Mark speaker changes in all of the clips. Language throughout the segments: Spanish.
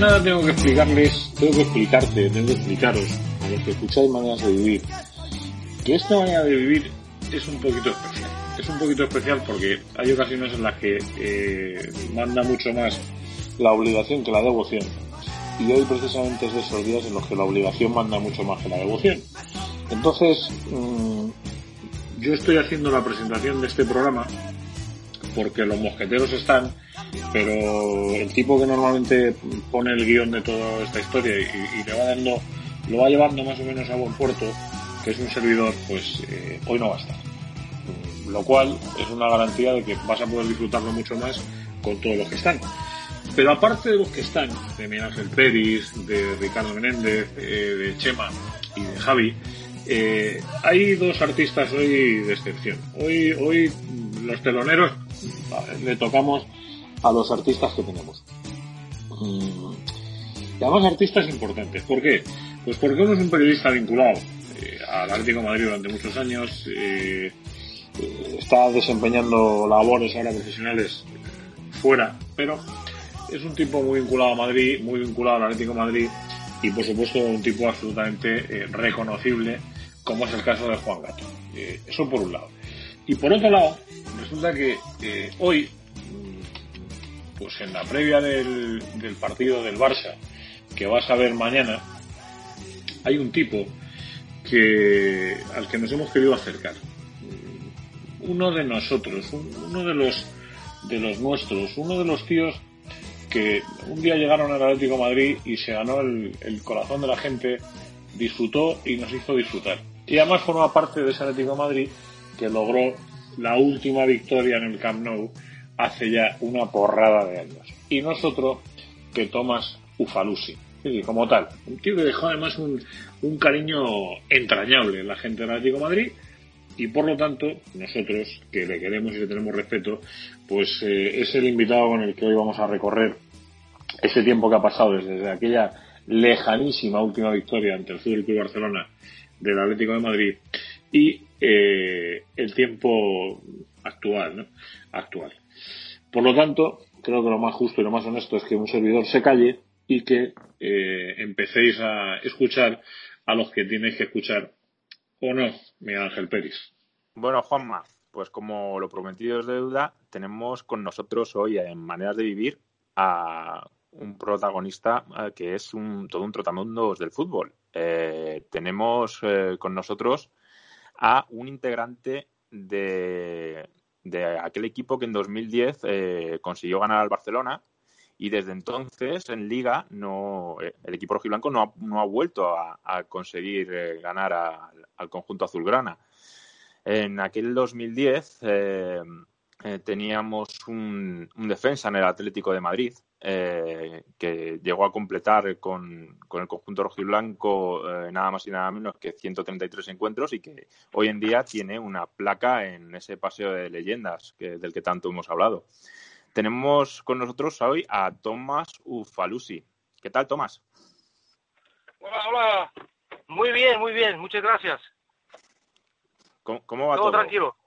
Speaker 1: Nada tengo que explicarles, tengo que explicarte, tengo que explicaros a los que escucháis maneras de vivir, que esta manera de vivir es un poquito especial. Es un poquito especial porque hay ocasiones en las que eh, manda mucho más la obligación que la devoción. Y hoy precisamente es de esos días en los que la obligación manda mucho más que la devoción. Entonces, mmm, yo estoy haciendo la presentación de este programa porque los mosqueteros están, pero el tipo que normalmente pone el guion de toda esta historia y, y le va dando, lo va llevando más o menos a buen puerto, que es un servidor, pues eh, hoy no va a estar. Lo cual es una garantía de que vas a poder disfrutarlo mucho más con todos los que están. Pero aparte de los que están, de Miguel Ángel Peris, de Ricardo Menéndez, eh, de Chema y de Javi, eh, hay dos artistas hoy de excepción. Hoy, hoy los teloneros le tocamos a los artistas que tenemos. Mm. Y además artistas importantes. ¿Por qué? Pues porque uno es un periodista vinculado eh, al Atlético Madrid durante muchos años, eh, eh, está desempeñando labores ahora profesionales fuera, pero es un tipo muy vinculado a Madrid, muy vinculado al Atlético Madrid y por supuesto un tipo absolutamente reconocible como es el caso de Juan Gato. eso por un lado. Y por otro lado, resulta que eh, hoy, pues en la previa del, partido del Barça, que vas a ver mañana, hay un tipo que al que nos hemos querido acercar. Uno de nosotros, uno de los de los nuestros, uno de los tíos que un día llegaron al Atlético Madrid y se ganó el, corazón de la gente, disfrutó y nos hizo disfrutar. Y además forma parte de ese Atlético Madrid que logró la última victoria en el Camp Nou hace ya una porrada de años. Y nosotros que Tomás Ufalusi. Como tal, un tío que dejó además un, un cariño entrañable en la gente del Atlético Madrid y por lo tanto nosotros que le queremos y le tenemos respeto pues eh, es el invitado con el que hoy vamos a recorrer ese tiempo que ha pasado desde aquella lejanísima última victoria ante el Fútbol Club Barcelona del Atlético de Madrid y eh, el tiempo actual, ¿no? Actual. Por lo tanto, creo que lo más justo y lo más honesto es que un servidor se calle y que eh, empecéis a escuchar a los que tenéis que escuchar, ¿o no, Miguel Ángel Pérez?
Speaker 2: Bueno, Juanma, pues como lo prometido es deuda, tenemos con nosotros hoy en Maneras de Vivir a un protagonista eh, que es un, todo un trotamundos del fútbol. Eh, tenemos con nosotros a un integrante de, de aquel equipo que en 2010 eh, consiguió ganar al Barcelona y desde entonces en Liga no el equipo rojiblanco no ha, no ha vuelto a, a conseguir eh, ganar al conjunto azulgrana. En aquel 2010 eh, eh, teníamos un, un, defensa en el Atlético de Madrid eh, que llegó a completar con, con el conjunto rojiblanco eh, nada más y nada menos que 133 encuentros y que hoy en día tiene una placa en ese paseo de leyendas que, del que tanto hemos hablado. Tenemos con nosotros hoy a Tomás Ufalusi. ¿Qué tal, Tomás?
Speaker 3: Hola, hola. Muy bien, muy bien. Muchas gracias.
Speaker 2: ¿Cómo, cómo va
Speaker 3: todo?
Speaker 2: todo?
Speaker 3: tranquilo.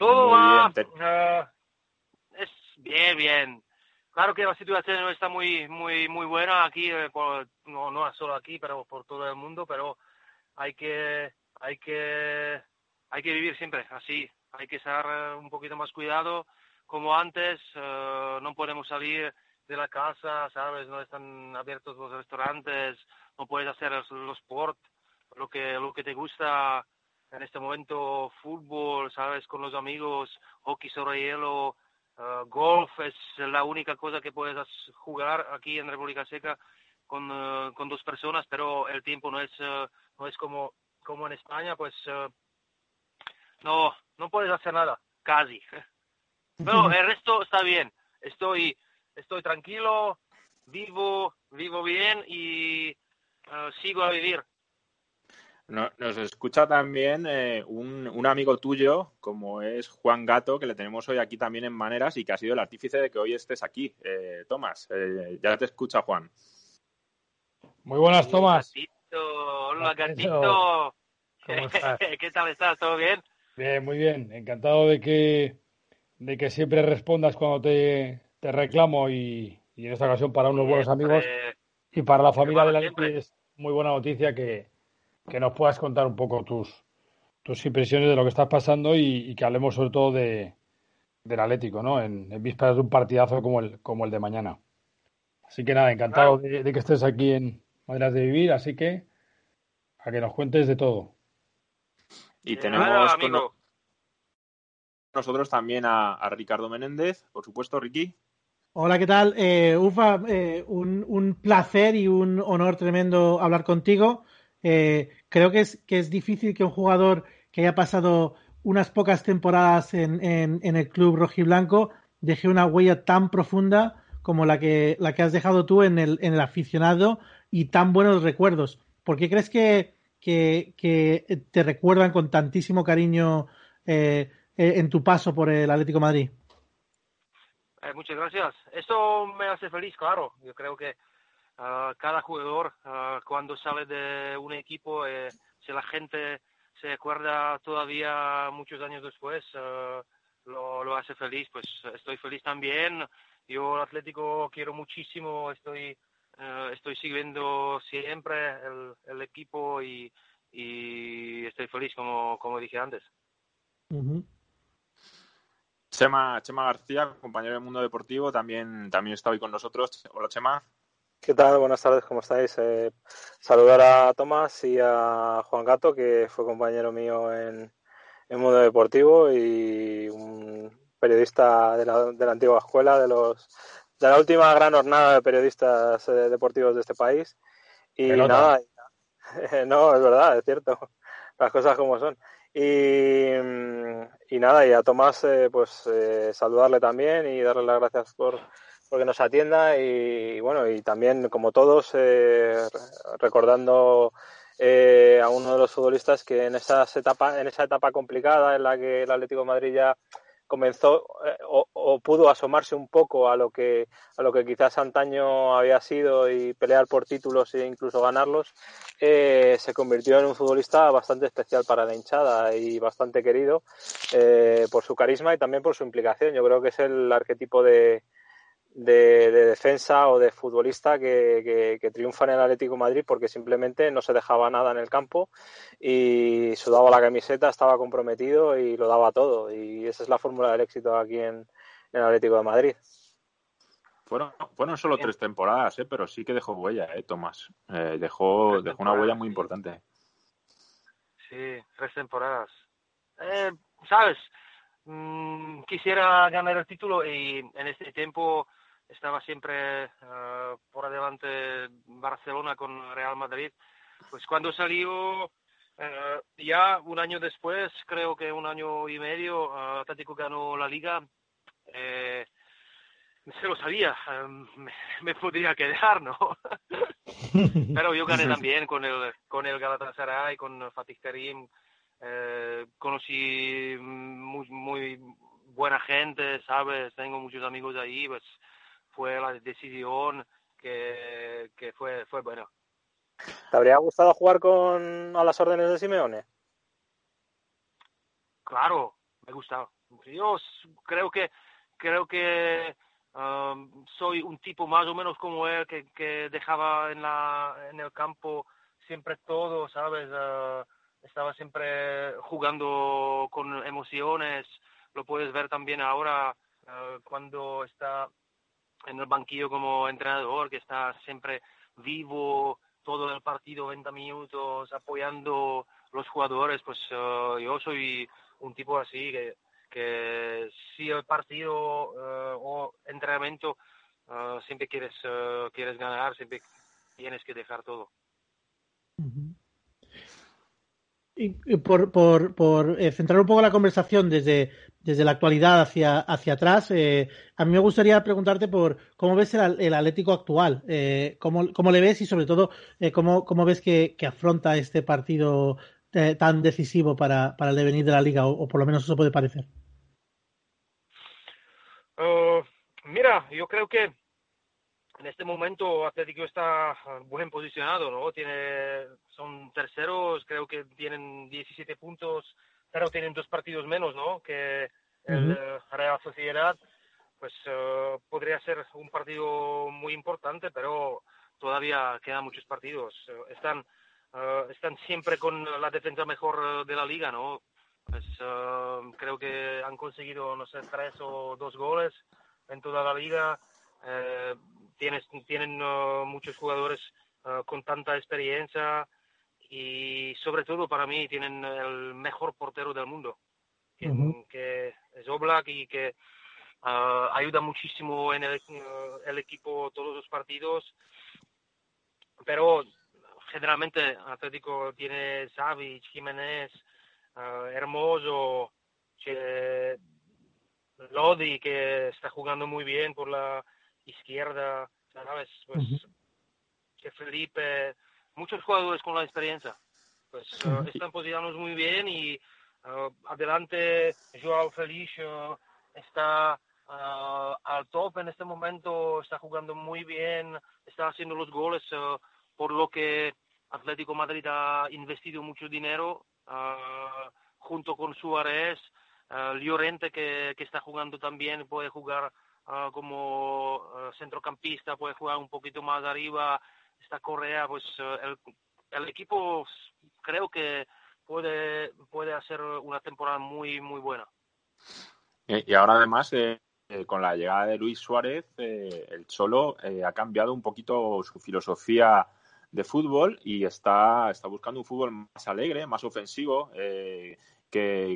Speaker 3: Todo
Speaker 2: Muy
Speaker 3: va.
Speaker 2: bien.
Speaker 3: Uh, es bien, bien. Claro que la situación no está muy, muy, muy buena aquí, eh, por, no, no solo aquí, pero por todo el mundo. Pero hay que, hay que, hay que vivir siempre así. Hay que estar uh, un poquito más cuidado, como antes. Uh, no podemos salir de la casa, sabes. No están abiertos los restaurantes. No puedes hacer los, los sport, lo que, lo que te gusta en este momento fútbol, sabes, con los amigos, hockey sobre hielo, uh, golf es la única cosa que puedes jugar aquí en República Checa con, uh, con dos personas, pero el tiempo no es uh, no es como como en España, pues no no puedes hacer nada, casi. Pero el resto está bien. Estoy estoy tranquilo, vivo vivo bien y sigo a vivir.
Speaker 2: Nos escucha también eh, un, un, amigo tuyo, como es Juan Gato, que le tenemos hoy aquí también en Maneras y que ha sido el artífice de que hoy estés aquí. Eh, Tomás, eh, ya te escucha Juan.
Speaker 4: Muy buenas, Tomás.
Speaker 3: Gatito, hola, gatito.
Speaker 4: ¿Cómo estás?
Speaker 3: ¿Qué tal estás? ¿Todo bien?
Speaker 4: Bien, muy bien. Encantado de que, de que siempre respondas cuando te, te reclamo y, y en esta ocasión para unos buenos amigos y para la familia de la es muy buena noticia que, que nos puedas contar un poco tus, tus impresiones de lo que estás pasando y, que hablemos sobre todo de, del Atlético, ¿no? En, en, vísperas de un partidazo como el, como el de mañana. Así que nada, encantado de, que estés aquí en Maneras de Vivir, así que a que nos cuentes de todo.
Speaker 2: Y tenemos con nosotros también a, Ricardo Menéndez, por supuesto, Ricky.
Speaker 5: Hola, ¿qué tal? Eh, Ufa, eh, un, un, placer y un honor tremendo hablar contigo. Eh, creo que es, que es difícil que un jugador que haya pasado unas pocas temporadas en, en, el club rojiblanco deje una huella tan profunda como la que, la que has dejado tú en el, en el aficionado y tan buenos recuerdos. ¿Por qué crees que, que, te recuerdan con tantísimo cariño eh, eh, en tu paso por el Atlético Madrid?
Speaker 3: Eh, muchas gracias. Eso me hace feliz, claro. Yo creo que ah, cada jugador ah, cuando sale de un equipo, si la gente se acuerda todavía muchos años después, ah, lo, lo hace feliz, pues estoy feliz también. Yo el Atlético quiero muchísimo, estoy eh, estoy siguiendo siempre el, equipo y, estoy feliz, como, como dije antes.
Speaker 2: Chema, Chema García, compañero del Mundo Deportivo, también, también está hoy con nosotros. Hola, Chema.
Speaker 6: ¿Qué tal? Buenas tardes, ¿cómo estáis? Eh, saludar a Tomás y a Juan Gato, que fue compañero mío en, en Mundo Deportivo y un periodista de la, de la antigua escuela, de los de la última gran jornada de periodistas eh, deportivos de este país. Y nada, no, es verdad, es cierto, las cosas como son. Y, y nada, y a Tomás, eh, pues eh, saludarle también y darle las gracias por, que nos atienda y bueno, y también como todos, recordando a uno de los futbolistas que en, esas etapa, en esa etapa complicada en la que el Atlético Madrid ya comenzó eh, o, pudo asomarse un poco a lo que a lo que quizás antaño había sido y pelear por títulos e incluso ganarlos eh, se convirtió en un futbolista bastante especial para la hinchada y bastante querido eh, por su carisma y también por su implicación. Yo creo que es el arquetipo de, de, defensa o de futbolista que, triunfa en el Atlético Madrid porque simplemente no se dejaba nada en el campo y sudaba la camiseta, estaba comprometido y lo daba todo. Y esa es la fórmula del éxito aquí en, el Atlético de Madrid.
Speaker 2: Fueron, fueron solo tres temporadas, ¿eh? pero sí que dejó huella, ¿eh, Tomás? Eh, dejó, dejó una huella muy importante.
Speaker 3: Sí, tres temporadas. Eh, ¿Sabes? Mm, quisiera ganar el título y en este tiempo estaba siempre uh, por adelante Barcelona con Real Madrid. Pues cuando salió, uh, ya un año después, creo que un año y medio, uh, Atlético ganó la liga. Eh, se lo sabía, um, me, me, podría quedar, ¿no? Pero yo gané también con el, con el Galatasaray, con Fatih Karim. Eh, conocí muy, muy buena gente, ¿sabes? Tengo muchos amigos ahí, pues fue la decisión que, que fue, fue buena.
Speaker 6: ¿Te habría gustado jugar con a las órdenes de Simeone?
Speaker 3: Claro, me gusta. Yo creo que creo que um, soy un tipo más o menos como él que, que dejaba en la en el campo siempre todo, ¿sabes? Uh, estaba siempre jugando con emociones. Lo puedes ver también ahora uh, cuando está en el banquillo como entrenador, que está siempre vivo todo el partido, 90 minutos, apoyando los jugadores, pues eh, yo soy un tipo así, que, que si el partido uh, o entrenamiento uh, siempre quieres, quieres ganar, siempre tienes que dejar todo.
Speaker 5: Por, por, por centrar un poco la conversación desde, desde la actualidad hacia, hacia atrás, eh, a mí me gustaría preguntarte por cómo ves el, el Atlético actual, eh, cómo, cómo, le ves y sobre todo eh, cómo, cómo, ves que, que, afronta este partido eh, tan decisivo para, para, el devenir de la liga, o, o, por lo menos eso puede parecer.
Speaker 3: Uh, mira, yo creo que en este momento Atlético está buen posicionado, ¿no? Tiene, son terceros, creo que tienen 17 puntos pero tienen dos partidos menos, ¿no? Que el Real Sociedad. pues podría ser un partido muy importante, pero todavía quedan muchos partidos. están, están siempre con la defensa mejor de la liga, ¿no? Pues, creo que han conseguido, no sé, tres o dos goles en toda la liga. Eh, tienes, tienen muchos jugadores con tanta experiencia y sobre todo para mí tienen el mejor portero del mundo, que, es Oblak y que ayuda muchísimo en el, el, equipo todos los partidos. Pero generalmente Atlético tiene Savic, Jiménez, Hermoso, Lodi que está jugando muy bien por la izquierda, ¿sabes? Pues que Felipe, muchos jugadores con la experiencia, pues están posicionados muy bien y adelante Joao Félix está al top en este momento, está jugando muy bien, está haciendo los goles, por lo que Atlético Madrid ha investido mucho dinero junto con Suárez, Llorente que, que, está jugando también puede jugar como centrocampista, puede jugar un poquito más arriba, está Correa, pues el, el equipo creo que puede, puede hacer una temporada muy, muy buena.
Speaker 2: Y ahora además, eh, eh, con la llegada de Luis Suárez, eh, el Cholo ha cambiado un poquito su filosofía de fútbol y está, está buscando un fútbol más alegre, más ofensivo, que,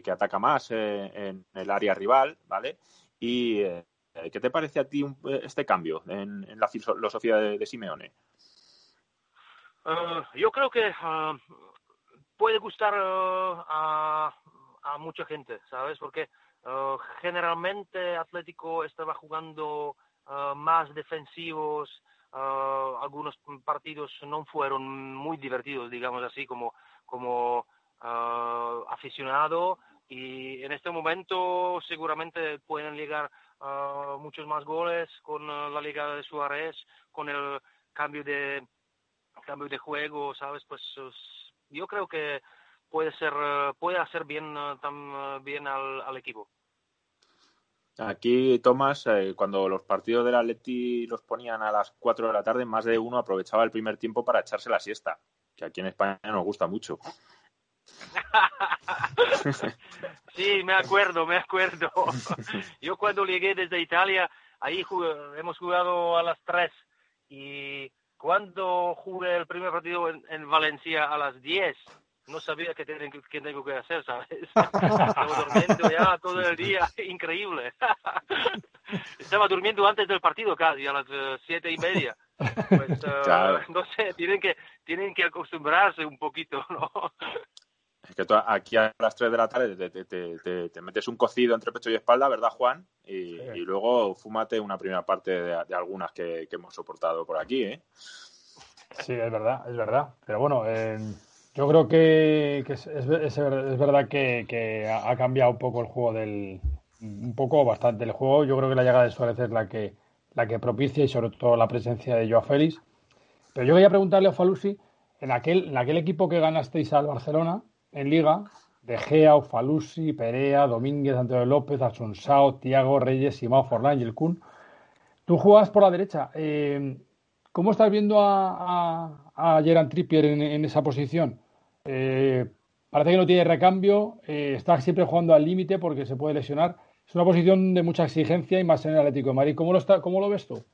Speaker 2: que, ataca más en el área rival, ¿vale? Y ¿qué te parece a ti este cambio en, la filosofía de, Simeone?
Speaker 3: yo creo que ah, puede gustar ah, a, mucha gente, ¿sabes? Porque ah, generalmente Atlético estaba jugando ah, más defensivos, algunos partidos no fueron muy divertidos, digamos así, como, como aficionado y en este momento seguramente pueden llegar muchos más goles con la llegada de Suárez, con el cambio de cambio de juego, ¿sabes? Pues yo creo que puede ser puede hacer bien también al, al equipo.
Speaker 2: Aquí, Tomás, eh, cuando los partidos del Atleti los ponían a las 4 de la tarde, más de uno aprovechaba el primer tiempo para echarse la siesta, que aquí en España nos gusta mucho.
Speaker 3: sí, me acuerdo, me acuerdo. Yo cuando llegué desde Italia, ahí hemos jugado a las 3 y cuando jugué el primer partido en, Valencia a las 10, no sabía qué, tengo que hacer, ¿sabes? Estaba durmiendo ya todo el día, increíble. Estaba durmiendo antes del partido casi, a las eh, siete y media. Pues, eh, no sé, tienen que, tienen que acostumbrarse un poquito, ¿no?
Speaker 2: Es que tú aquí a las 3 de la tarde te, metes un cocido entre pecho y espalda, ¿verdad, Juan? Y, luego fúmate una primera parte de, algunas que, hemos soportado por aquí, ¿eh?
Speaker 4: Sí, es verdad, es verdad. Pero bueno, eh, yo creo que, es, es, verdad que, ha cambiado un poco el juego del... Un poco, bastante el juego. Yo creo que la llegada de Suárez es la que, la que propicia y sobre todo la presencia de Joao Félix. Pero yo quería preguntarle a Falusi, en aquel, en aquel equipo que ganasteis al Barcelona, en Liga, De Gea, Ufalusi, Perea, Domínguez, Antonio López, Asunsao, Tiago, Reyes, Simao, Forlán y el Kun. Tú juegas por la derecha. Eh, ¿Cómo estás viendo a, a, Gerard Trippier en, esa posición? Eh, parece que no tiene recambio, eh, está siempre jugando al límite porque se puede lesionar. Es una posición de mucha exigencia y más en el Atlético de Madrid. ¿Cómo lo, ves tú?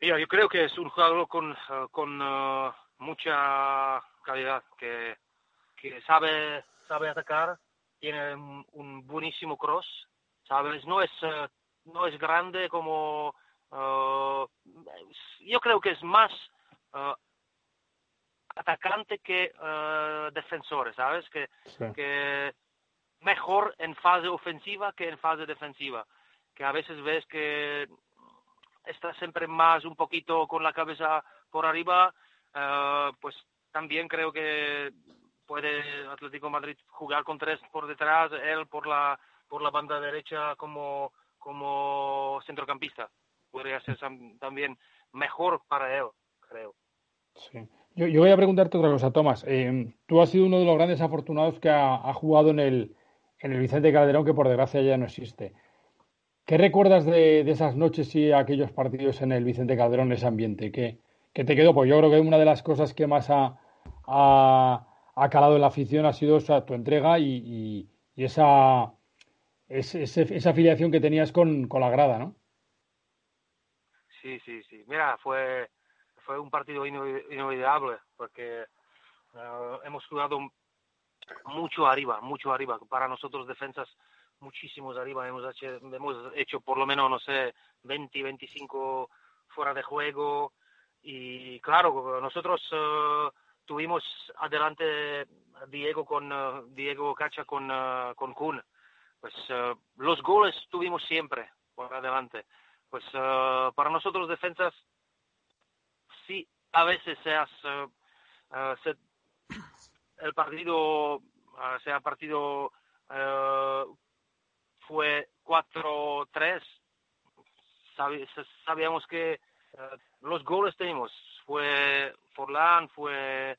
Speaker 3: Mira, yo creo que es un jugador con, con mucha calidad, que, que sabe, sabe atacar, tiene un, buenísimo cross, ¿sabes? No es, eh, no es grande como... Eh, yo creo que es más uh, atacante que defensor, ¿sabes? Que, que mejor en fase ofensiva que en fase defensiva. Que a veces ves que está siempre más un poquito con la cabeza por arriba Ah, pues también creo que puede Atlético Madrid jugar con tres por detrás, él por la por la banda derecha como como centrocampista. Podría ser también mejor para él, creo.
Speaker 4: Sí. Yo, voy a preguntarte otra cosa, Tomás. Eh, tú has sido uno de los grandes afortunados que ha, jugado en el, en el Vicente Calderón, que por desgracia ya no existe. ¿Qué recuerdas de, esas noches y aquellos partidos en el Vicente Calderón, ese ambiente? ¿Qué, te quedó? Pues yo creo que una de las cosas que más ha, ha, calado en la afición ha sido tu entrega y, esa, esa afiliación que tenías con, la grada, ¿no?
Speaker 3: Sí, sí, sí. Mira, fue, fue un partido inolvidable porque eh, hemos jugado mucho arriba, mucho arriba. Para nosotros defensas muchísimos arriba. Hemos hecho, hemos hecho por lo menos, no sé, 20, 25 fuera de juego. Y claro, nosotros uh, tuvimos adelante Diego con uh, Diego Cacha con, uh, con Kun. Pues los goles tuvimos siempre por adelante. Pues para nosotros defensas, sí, a veces seas, se, el partido, sea partido fue 4-3. sabíamos que eh, los goles tenemos. Fue Forlán, fue,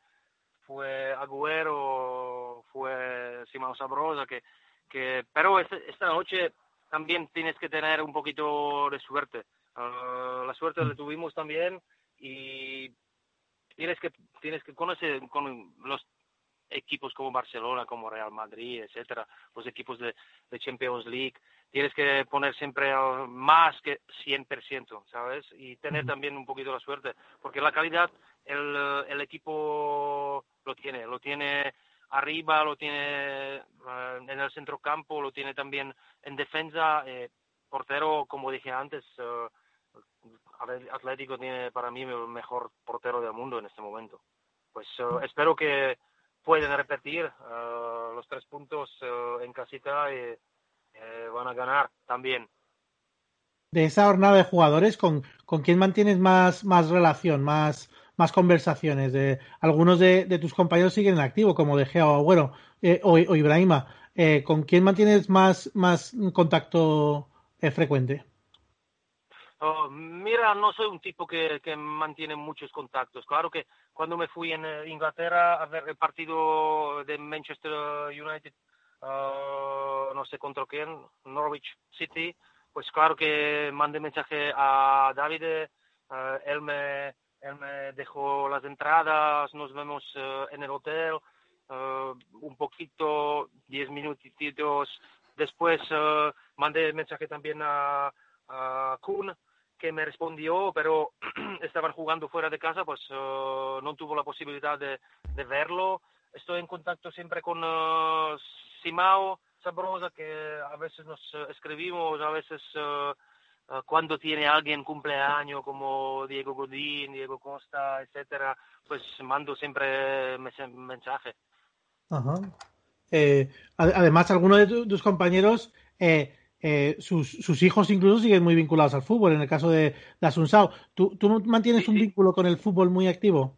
Speaker 3: fue Agüero, fue Simão Sabrosa, que, que, pero esta noche también tienes que tener un poquito de suerte. Eh, la suerte la tuvimos también y tienes que tienes que conocer con los equipos como Barcelona, como Real Madrid, etcétera, los equipos de, Champions League, tienes que poner siempre más que 100%, ¿sabes? Y tener también un poquito la suerte, porque la calidad el, el equipo lo tiene, lo tiene arriba, lo tiene eh, en el centro campo, lo tiene también en defensa, eh, portero, como dije antes, eh, Atlético tiene para mí el mejor portero del mundo en este momento. Pues espero que pueden repetir los tres puntos en casita y eh, van a ganar también.
Speaker 5: De esa jornada de jugadores, ¿con, con quién mantienes más, más relación, más, más conversaciones? De, algunos de, tus compañeros siguen en activo, como De Gea o o, o Ibrahima. ¿Con quién mantienes más, más contacto frecuente?
Speaker 3: Oh, mira, no soy un tipo que, que, mantiene muchos contactos. Claro que cuando me fui en eh, Inglaterra a ver el partido de Manchester United, uh, no sé contra quién, Norwich City, pues claro que mandé mensaje a David, uh, él, me, él me dejó las entradas, nos vemos uh, en el hotel, un poquito, diez minutitos después mandé mensaje también a, a Kuhn, que me respondió, pero estaban jugando fuera de casa, pues uh, no tuvo la posibilidad de, verlo. Estoy en contacto siempre con Simao Sabrosa, que a veces nos uh, escribimos, a veces cuando tiene alguien cumpleaños como Diego Godín, Diego Costa, etcétera, pues mando siempre mensaje.
Speaker 5: Ajá. Eh, además, algunos de tus compañeros eh, eh, sus, sus, hijos incluso siguen muy vinculados al fútbol, en el caso de, de Asunsao. ¿Tú, ¿Tú, mantienes un vínculo con el fútbol muy activo?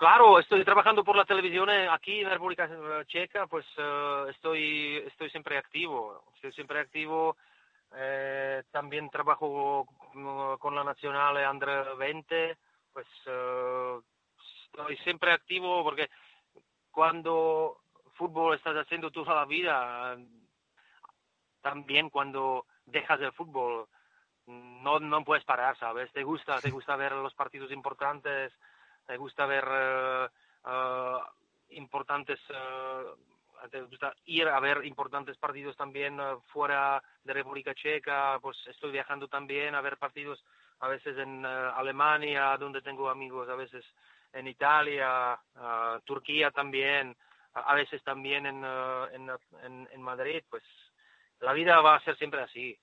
Speaker 3: Claro, estoy trabajando por la televisión eh, aquí en la República Checa, pues eh, estoy, estoy siempre activo, estoy siempre activo. también trabajo con la Nacional Andre 20, pues estoy siempre activo porque cuando fútbol estás haciendo toda la vida, también cuando dejas el fútbol, no, no puedes parar, ¿sabes? Te gusta, te gusta ver los partidos importantes, te gusta ver eh, eh, importantes, eh, te gusta ir a ver importantes partidos también fuera de República Checa, pues estoy viajando también a ver partidos a veces en Alemania, donde tengo amigos, a veces en Italia, Turquía también, a veces también en, uh, en, en, Madrid, pues la vida va a ser siempre así.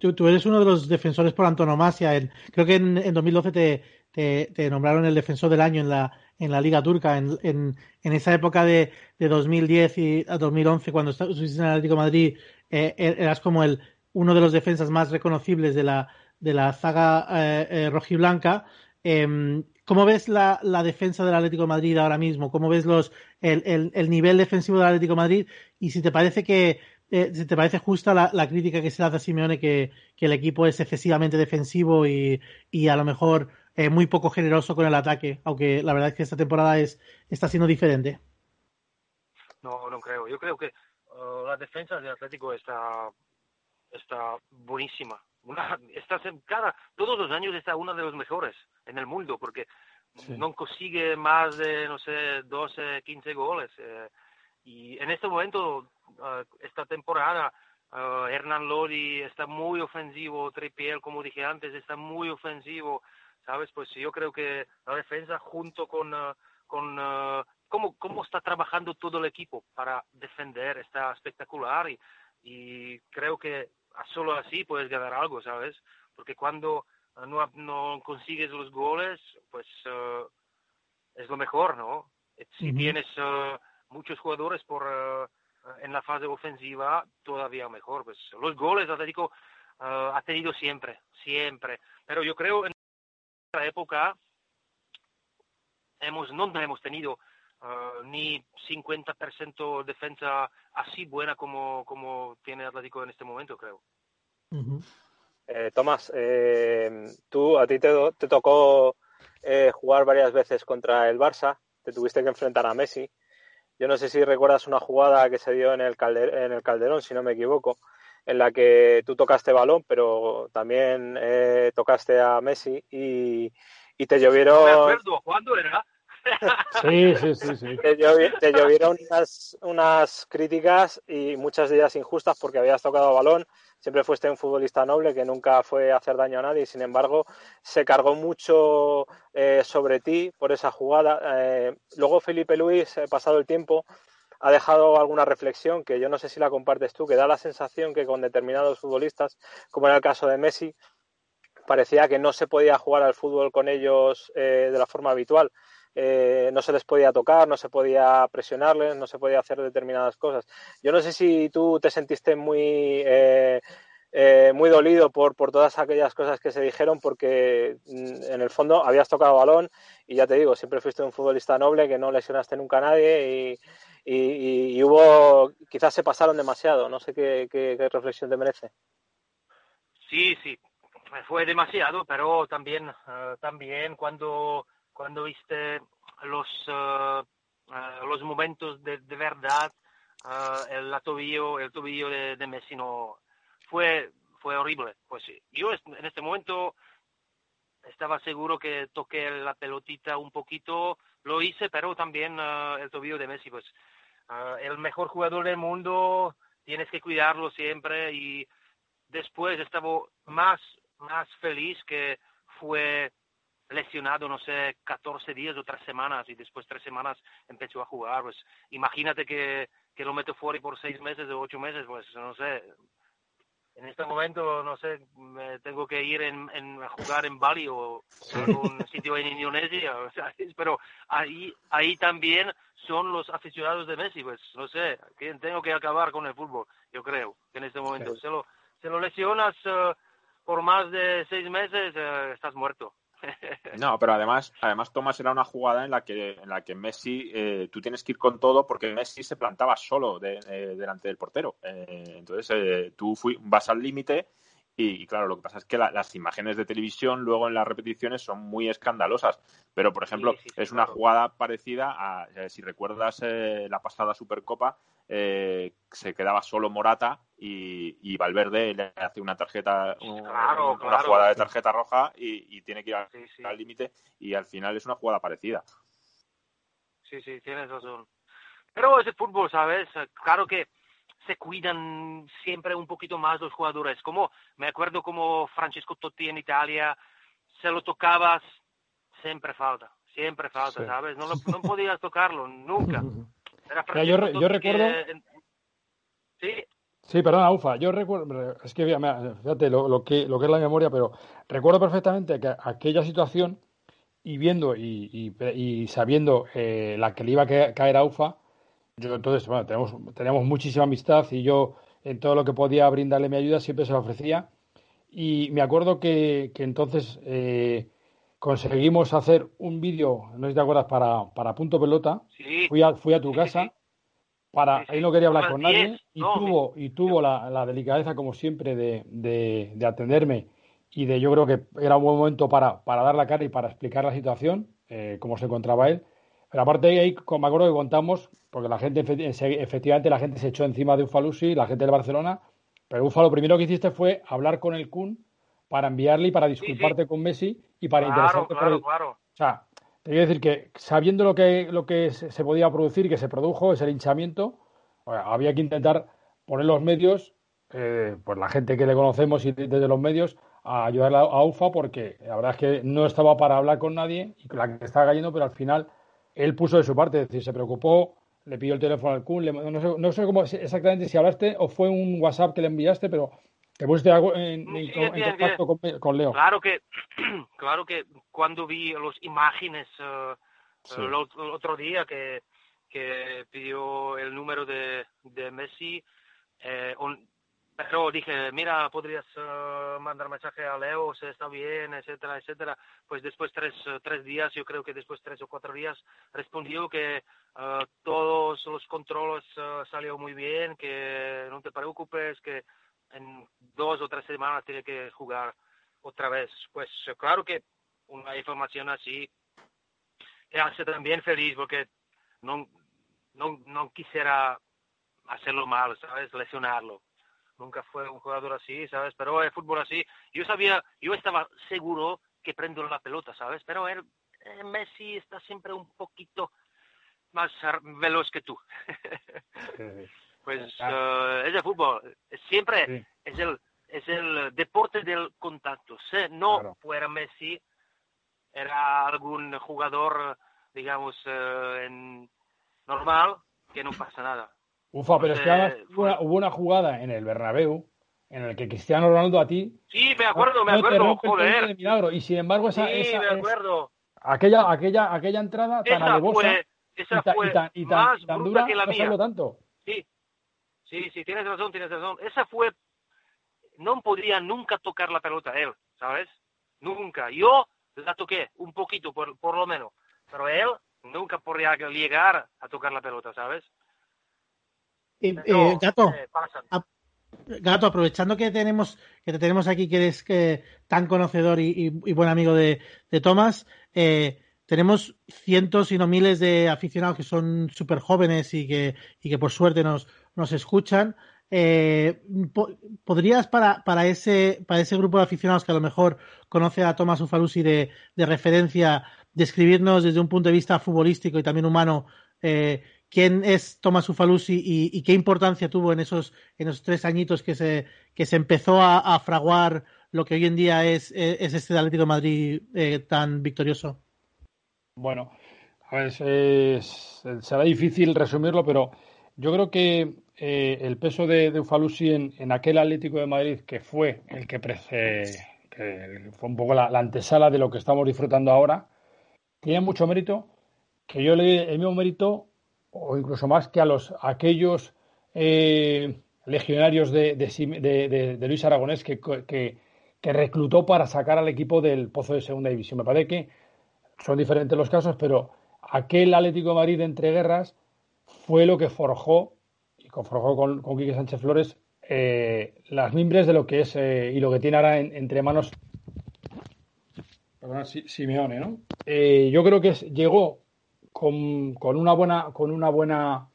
Speaker 5: Tú, eres uno de los defensores por antonomasia. creo que en, en 2012 te, te, nombraron el defensor del año en la, en la Liga Turca. En, en, esa época de, de 2010 y a 2011, cuando estuviste en el Atlético Madrid, eh, er, eras como el, uno de los defensas más reconocibles de la, de la zaga eh, eh, rojiblanca. Em, ¿Cómo ves la, la, defensa del Atlético Madrid ahora mismo? ¿Cómo ves los, el, el, el nivel defensivo del Atlético Madrid? Y si te parece que eh, si te parece justa la, la, crítica que se hace a Simeone que, que, el equipo es excesivamente defensivo y, y a lo mejor eh, muy poco generoso con el ataque, aunque la verdad es que esta temporada es, está siendo diferente.
Speaker 3: No, no creo. Yo creo que uh, la defensa del Atlético está, está buenísima. Una, está, cada, todos los años está una de los mejores en el mundo porque no consigue más de, no sé, 12, 15 goles. Eh, y en este momento, uh, esta temporada, uh, Hernán Lodi está muy ofensivo, Tripiel, como dije antes, está muy ofensivo, ¿sabes? Pues yo creo que la defensa junto con, uh, con cómo, cómo está trabajando todo el equipo para defender está espectacular y, y creo que solo así puedes ganar algo, ¿sabes? Porque cuando no, no consigues los goles, pues es lo mejor, ¿no? Si tienes muchos jugadores por uh, en la fase ofensiva todavía mejor. Pues los goles Atlético uh, ha tenido siempre, siempre. Pero yo creo en época hemos no hemos tenido uh, ni 50% defensa así buena como, como tiene Atlético en este momento, creo.
Speaker 6: eh, Tomás, eh, tú a ti te, te tocó eh, jugar varias veces contra el Barça, te tuviste que enfrentar a Messi. Yo no sé si recuerdas una jugada que se dio en el, en el Calderón, si no me equivoco, en la que tú tocaste balón, pero también eh, tocaste a Messi y, y te llovieron.
Speaker 3: me acuerdo, ¿cuándo era?
Speaker 4: sí, sí, sí. sí.
Speaker 6: Te, llovieron unas, unas, críticas y muchas de ellas injustas porque habías tocado balón. Siempre fuiste un futbolista noble que nunca fue a hacer daño a nadie. Sin embargo, se cargó mucho eh, sobre ti por esa jugada. Eh, luego Felipe Luis, eh, pasado el tiempo, ha dejado alguna reflexión que yo no sé si la compartes tú, que da la sensación que con determinados futbolistas, como era el caso de Messi, parecía que no se podía jugar al fútbol con ellos de la forma habitual. Eh, no se les podía tocar, no se podía presionarles, no se podía hacer determinadas cosas. Yo no sé si tú te sentiste muy, eh, eh, muy dolido por, por todas aquellas cosas que se dijeron, porque mm, en el fondo habías tocado balón y ya te digo, siempre fuiste un futbolista noble que no lesionaste nunca a nadie y, y, hubo, quizás se pasaron demasiado. No sé qué, qué, qué reflexión te merece.
Speaker 3: Sí, sí, fue demasiado, pero también, también cuando cuando viste los, uh, uh, los momentos de, de verdad, uh, el tobillo, el tobillo de, de, Messi no fue, fue horrible. Pues yo en este momento estaba seguro que toqué la pelotita un poquito, lo hice, pero también el tobillo de Messi, pues el mejor jugador del mundo, tienes que cuidarlo siempre y después estaba más, más feliz que fue lesionado, no sé, 14 días o tres semanas y después tres semanas empezó a jugar. Pues imagínate que, que lo meto fuera por seis meses o ocho meses, pues no sé. En este momento, no sé, me tengo que ir en, en a jugar en Bali o en algún sitio en Indonesia, o sea, pero ahí, ahí también son los aficionados de Messi, pues no sé, tengo que acabar con el fútbol, yo creo, que en este momento. Se, lo, se lo lesionas uh, por más de seis meses, uh, estás muerto.
Speaker 2: No, pero además, además Tomás era una jugada en la que, en la que Messi, eh, tú tienes que ir con todo porque Messi se plantaba solo de, eh, delante del portero. Eh, entonces, eh, tú fui, vas al límite y, claro, lo que pasa es que la, las imágenes de televisión luego en las repeticiones son muy escandalosas. Pero, por ejemplo, sí, sí, sí, es una claro. jugada parecida a, eh, si recuerdas eh, la pasada Supercopa, eh, se quedaba solo Morata y, y, Valverde le hace una tarjeta, un,
Speaker 3: claro,
Speaker 2: una jugada de tarjeta roja y, y tiene que ir al límite y al final es una jugada parecida.
Speaker 3: Sí, sí, tienes razón. Pero ese fútbol, ¿sabes? Claro que se cuidan siempre un poquito más los jugadores. Como me acuerdo como Francesco Totti en Italia, se lo tocabas, siempre falta, siempre falta, sí. ¿sabes? No, no podías tocarlo, nunca.
Speaker 4: Era yo, re, yo recuerdo...
Speaker 3: Que... Sí.
Speaker 4: Sí, perdona, Ufa, yo recuerdo, es que fíjate lo, lo, que, lo que es la memoria, pero recuerdo perfectamente que aquella situación y viendo y, y, y sabiendo eh, la que le iba a caer a Ufa, yo entonces, bueno, tenemos, teníamos muchísima amistad y yo en todo lo que podía brindarle mi ayuda siempre se la ofrecía. Y me acuerdo que, que entonces eh, conseguimos hacer un vídeo, no sé si te acuerdas, para, para Punto Pelota.
Speaker 3: Sí.
Speaker 4: Fui, a, fui a tu sí, casa. Sí. Para, ahí no quería hablar con nadie y no, tuvo, y tuvo la, la, delicadeza, como siempre, de, de, de, atenderme y de yo creo que era un buen momento para, para dar la cara y para explicar la situación, eh, cómo se encontraba él Pero aparte ahí, me acuerdo que contamos, porque la gente, efectivamente, la gente se echó encima de Ufalusi, la gente del Barcelona, pero Ufa lo primero que hiciste fue hablar con el Kun para enviarle y para disculparte con Messi y para interesarte
Speaker 3: por el... claro.
Speaker 4: O sea, te quiero decir que sabiendo lo que, lo que se podía producir que se produjo, ese linchamiento, había que intentar poner los medios, eh, pues la gente que le conocemos y desde los medios, a ayudar a UFA porque la verdad es que no estaba para hablar con nadie y la que estaba cayendo, pero al final él puso de su parte, es decir, se preocupó, le pidió el teléfono al Kun, no, sé, no sé cómo exactamente si hablaste o fue un WhatsApp que le enviaste, pero te pusiste en, contacto con, Leo.
Speaker 3: Claro que, claro que cuando vi las imágenes eh, el, otro día que, que pidió el número de, de Messi, eh, pero dije, mira, podrías uh, mandar mensaje a Leo, si está bien, etcétera, etcétera. Pues después tres, uh, tres días, yo creo que después tres o cuatro días, respondió que uh, todos los controles salió muy bien, que no te preocupes, que en dos o tres semanas tiene que jugar otra vez. Pues claro que una información así te hace también feliz porque no, no, no quisiera hacerlo mal, ¿sabes? Lesionarlo nunca fue un jugador así, ¿sabes? Pero el fútbol así, yo sabía, yo estaba seguro que prendo la pelota, ¿sabes? Pero él, eh, Messi está siempre un poquito más veloz que tú. pues uh, es el fútbol, siempre es el es el deporte del contacto. Si no fuera Messi, era algún jugador, digamos, uh, en normal, que no pasa nada.
Speaker 4: Ufa, pero es que hubo una, jugada en el Bernabéu en el que Cristiano Ronaldo a ti.
Speaker 3: Sí, me acuerdo, me acuerdo, joder.
Speaker 4: De milagro. Y sin embargo, esa.
Speaker 3: Sí,
Speaker 4: esa
Speaker 3: me acuerdo.
Speaker 4: aquella, aquella, aquella entrada tan alevosa
Speaker 3: esa fue y tan, más tan dura que la mía.
Speaker 4: tanto.
Speaker 3: Sí, sí, sí, tienes razón, tienes razón. Esa fue. No podía nunca tocar la pelota él, ¿sabes? Nunca. Yo la toqué un poquito, por, por lo menos. Pero él nunca podría llegar a tocar la pelota, ¿sabes?
Speaker 5: Eh, eh, gato, gato, aprovechando que tenemos que te tenemos aquí, que eres que, tan conocedor y, buen amigo de, de Tomás, eh, tenemos cientos y no miles de aficionados que son súper jóvenes y que, y que por suerte nos, nos escuchan. ¿Podrías para, para, ese, para ese grupo de aficionados que a lo mejor conoce a Tomás Ufalusi de, de referencia, describirnos desde un punto de vista futbolístico y también humano eh, quién es Tomás Ufalusi y, qué importancia tuvo en esos, en esos tres añitos que se, que se empezó a, fraguar lo que hoy en día es, es este Atlético de Madrid eh, tan victorioso?
Speaker 4: Bueno, a ver, será difícil resumirlo, pero yo creo que eh, el peso de, Ufalusi en, aquel Atlético de Madrid que fue el que, fue un poco la, antesala de lo que estamos disfrutando ahora, tiene mucho mérito, que yo le el mismo mérito o incluso más que a los aquellos eh, legionarios de, Luis Aragonés que, reclutó para sacar al equipo del Pozo de Segunda División. Me parece que son diferentes los casos, pero aquel Atlético de Madrid de entre guerras fue lo que forjó, y forjó con, Quique Sánchez Flores, eh, las mimbres de lo que es eh, y lo que tiene ahora entre manos Simeone, ¿no? yo creo que llegó con, con una buena, con una buena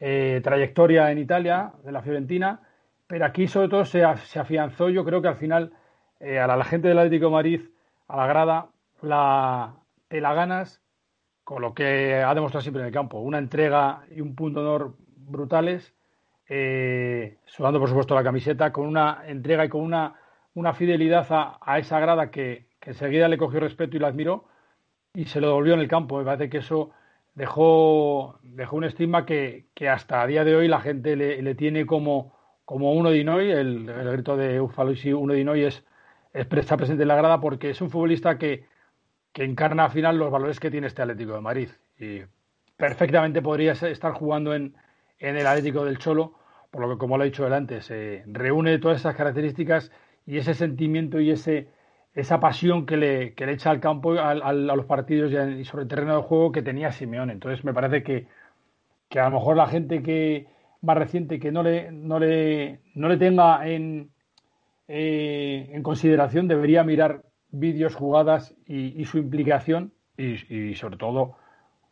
Speaker 4: eh, trayectoria en Italia, de la Fiorentina, pero aquí sobre todo se, se afianzó, yo creo que al final eh, a la, gente del Atlético de Madrid, a la grada, la, te la ganas con lo que ha demostrado siempre en el campo, una entrega y un punto de honor brutales, eh, sudando por supuesto la camiseta, con una entrega y con una, una fidelidad a, a esa grada que, que enseguida le cogió respeto y la admiró, y se lo devolvió en el campo. Me parece que eso dejó, dejó un estigma que, que hasta a día de hoy la gente le, le tiene como, como uno de Inoy, el, el grito de Ufaloisi uno de Inoy es, está presente en la grada porque es un futbolista que, que encarna al final los valores que tiene este Atlético de Madrid. Y perfectamente podría estar jugando en, en el Atlético del Cholo, por lo que, como lo he dicho antes, se reúne todas esas características y ese sentimiento y ese esa pasión que le, que le echa al campo, a, a, los partidos y, sobre el terreno de juego que tenía Simeone. Entonces me parece que, que a lo mejor la gente que más reciente que no le, no le, no le tenga en, eh, en consideración debería mirar vídeos, jugadas y, su implicación y, sobre todo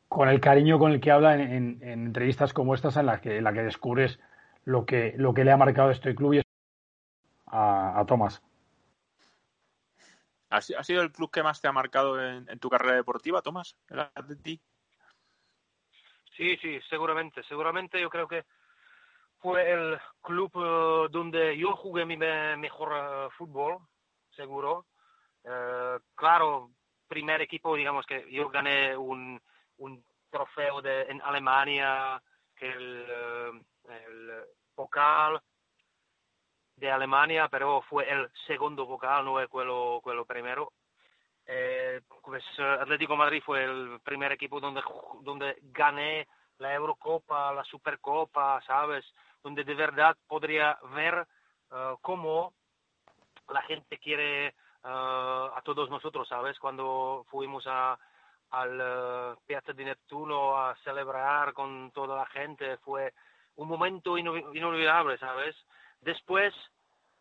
Speaker 4: con el cariño con el que habla en, entrevistas como estas en las que, en la que descubres lo que, lo que le ha marcado este club y a, a Tomás.
Speaker 2: ¿Ha, sido el club que más te ha marcado en, tu carrera deportiva, Tomás? ¿El Atleti?
Speaker 3: Sí, sí, seguramente. Seguramente yo creo que fue el club eh, donde yo jugué mi mejor eh, fútbol, seguro. Eh, claro, primer equipo, digamos que yo gané un, trofeo de, en Alemania, que el, el vocal de Alemania, pero fue el segundo vocal, no el quello, quello primero. Eh, pues Atlético Madrid fue el primer equipo donde, donde gané la Eurocopa, la Supercopa, ¿sabes? Donde de verdad podría ver uh, cómo la gente quiere uh, a todos nosotros, ¿sabes? Cuando fuimos a, al uh, Piazza di Neptuno a celebrar con toda la gente, fue un momento inolvidable, ¿sabes? Después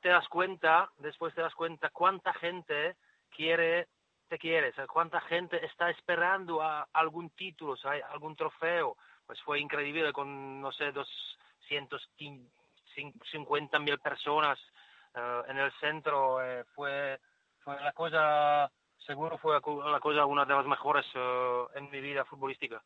Speaker 3: te das cuenta, después te das cuenta cuánta gente quiere, te quiere, cuánta gente está esperando a algún título, ¿sabes? algún trofeo. Pues fue increíble con, no sé, 250 mil personas uh, en el centro. Eh, fue, fue la cosa, seguro fue la cosa una de las mejores uh, en mi vida futbolística.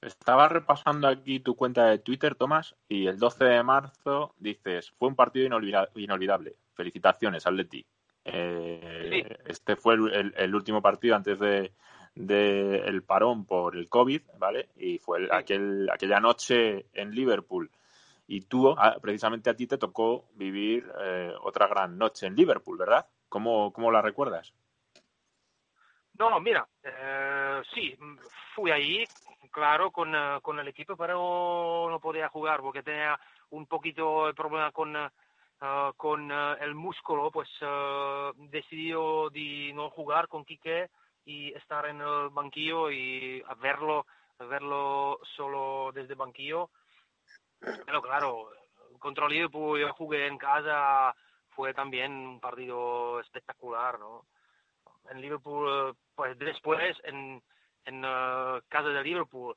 Speaker 2: Estaba repasando aquí tu cuenta de Twitter, Tomás, y el 12 de marzo dices, fue un partido inolvidable. Felicitaciones, Atleti. Eh, Este fue el, último partido antes de, el parón por el COVID, ¿vale? Y fue aquel, aquella noche en Liverpool. Y tú, precisamente a ti te tocó vivir eh, otra gran noche en Liverpool, ¿verdad? ¿Cómo, cómo la recuerdas?
Speaker 3: No, mira, eh, sí, fui ahí, claro, con, eh, con, el equipo, pero no podía jugar porque tenía un poquito de problema con, uh, con uh, el músculo, pues uh, decidió de no jugar con Quique y estar en el banquillo y verlo, verlo solo desde el banquillo. Pero claro, contra el Liverpool yo jugué en casa, fue también un partido espectacular, ¿no? En Liverpool, pues después en en uh, casa de Liverpool.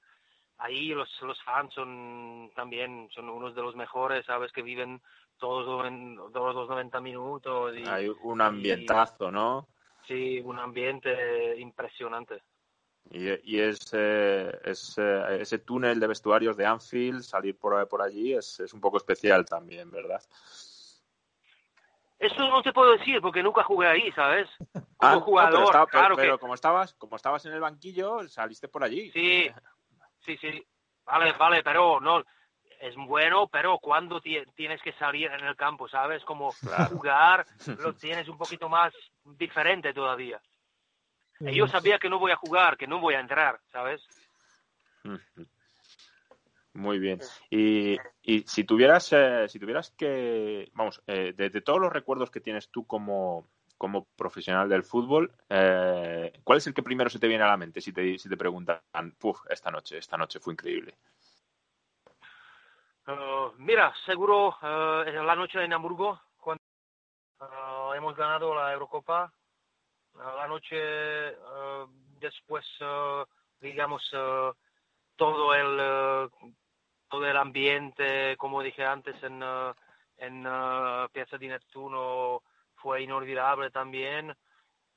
Speaker 3: Ahí los, los fans son también son unos de los mejores, ¿sabes? Que viven todos, en, todos los 90 minutos. Y,
Speaker 2: Hay un ambientazo, ¿no?
Speaker 3: Sí, un ambiente impresionante.
Speaker 2: Y, y es, eh, es eh, ese túnel de vestuarios de Anfield, salir por, por allí, es, es un poco especial también, ¿verdad?
Speaker 3: Eso no te puedo decir porque nunca jugué ahí, ¿sabes?
Speaker 2: Como ah, jugador, claro pero como estabas, como estabas en el banquillo, saliste por allí.
Speaker 3: Sí, sí, sí. Vale, vale, pero no es bueno, pero cuando tienes que salir en el campo, ¿sabes? Como jugar, lo tienes un poquito más diferente todavía. Y yo sabía que no voy a jugar, que no voy a entrar, ¿sabes?
Speaker 2: Muy bien. Y, y si tuvieras, eh, si tuvieras que, vamos, eh, de, todos los recuerdos que tienes tú como, como profesional del fútbol, eh, ¿cuál es el que primero se te viene a la mente si te, si te preguntan, puf, esta noche, esta noche fue increíble?
Speaker 3: Uh, mira, seguro uh, la noche en Hamburgo, cuando uh, hemos ganado la Eurocopa, la noche después, digamos, todo el todo el ambiente, como dije antes, en, uh, en uh, Piazza di Nettuno fue inolvidable también.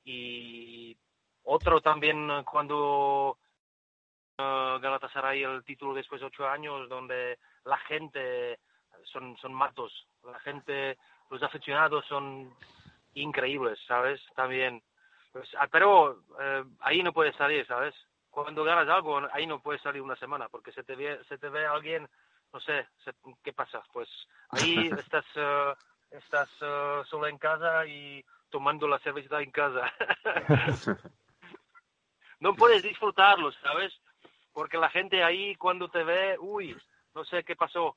Speaker 3: Y otro también cuando Galatasaray el título después de ocho años, donde la gente son, son matos, la gente, los aficionados son increíbles, ¿sabes? También. Pues, ah, pero eh, ahí no puedes salir, ¿sabes? Cuando ganas algo, ahí no puedes salir una semana, porque se te ve, se te ve alguien, no sé, ¿qué pasa? Pues ahí estás, uh, estás uh, solo en casa y tomando la cerveza en casa. no puedes disfrutarlo, ¿sabes? Porque la gente ahí cuando te ve, uy, no sé qué pasó,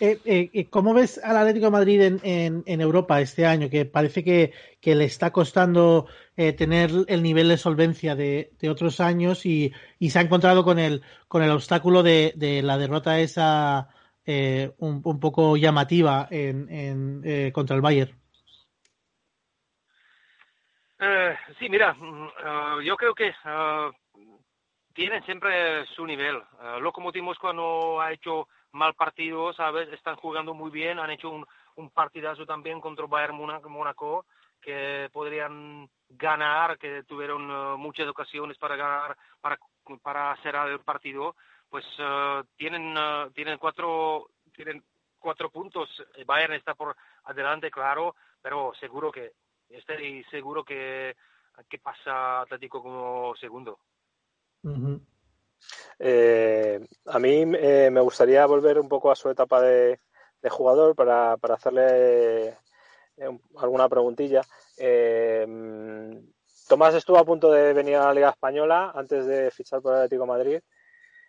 Speaker 5: eh, eh, eh, ¿Cómo ves al Atlético de Madrid en, en, Europa este año? Que parece que, le está costando eh, tener el nivel de solvencia de, otros años y, y, se ha encontrado con el, con el obstáculo de, la derrota esa eh, un, un, poco llamativa en, en contra el Bayern.
Speaker 3: sí, mira, mm, yo creo que tienen siempre su nivel. Uh, Lokomotiv Moscú no ha hecho mal partido, ¿sabes? Están jugando muy bien, han hecho un, un partidazo también contra Bayern Mónaco, que podrían ganar, que tuvieron uh, muchas ocasiones para ganar, para, para el partido, pues uh, tienen, uh, tienen cuatro, tienen cuatro puntos. Bayern está por adelante, claro, pero seguro que, estoy seguro que, que pasa Atlético como segundo.
Speaker 6: Eh, a mí eh, me gustaría volver un poco a su etapa de, jugador para, para hacerle eh, alguna preguntilla. Tomás estuvo a punto de venir a la Liga Española antes de fichar por el Atlético Madrid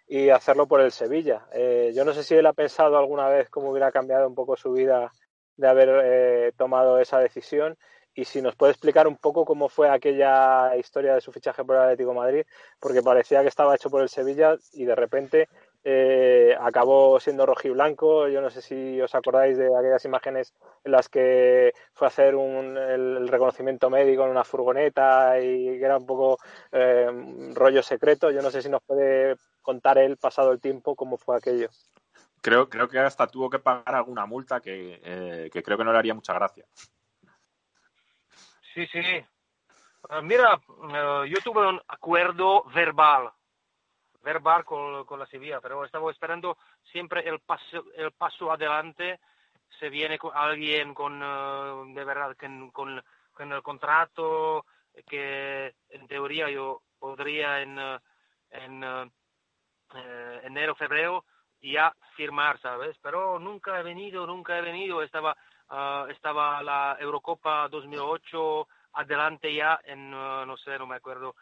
Speaker 6: y hacerlo por el Sevilla. Yo no sé si él ha pensado alguna vez cómo hubiera cambiado un poco su vida de haber tomado esa decisión y si nos puede explicar un poco cómo fue aquella historia de su fichaje por el Atlético Madrid, porque parecía que estaba hecho por el Sevilla y de repente eh, acabó siendo rojiblanco. Yo no sé si os acordáis de aquellas imágenes en las que fue a hacer un, el, reconocimiento médico en una furgoneta y que era un poco eh, rollo secreto. Yo no sé si nos puede contar él, pasado el tiempo, cómo fue aquello.
Speaker 2: Creo, creo que hasta tuvo que pagar alguna multa que, eh, que creo que no le haría mucha gracia.
Speaker 3: Sí, sí. Uh, mira, uh, yo tuve un acuerdo verbal verbal con, con, la Sevilla, pero estaba esperando siempre el paso, el paso adelante. Se viene con alguien con, uh, de verdad, con, con, el contrato que en teoría yo podría en, uh, en enero, febrero ya firmar, ¿sabes? Pero nunca he venido, nunca he venido. Estaba, estaba la Eurocopa 2008 adelante ya en, no sé, no me acuerdo.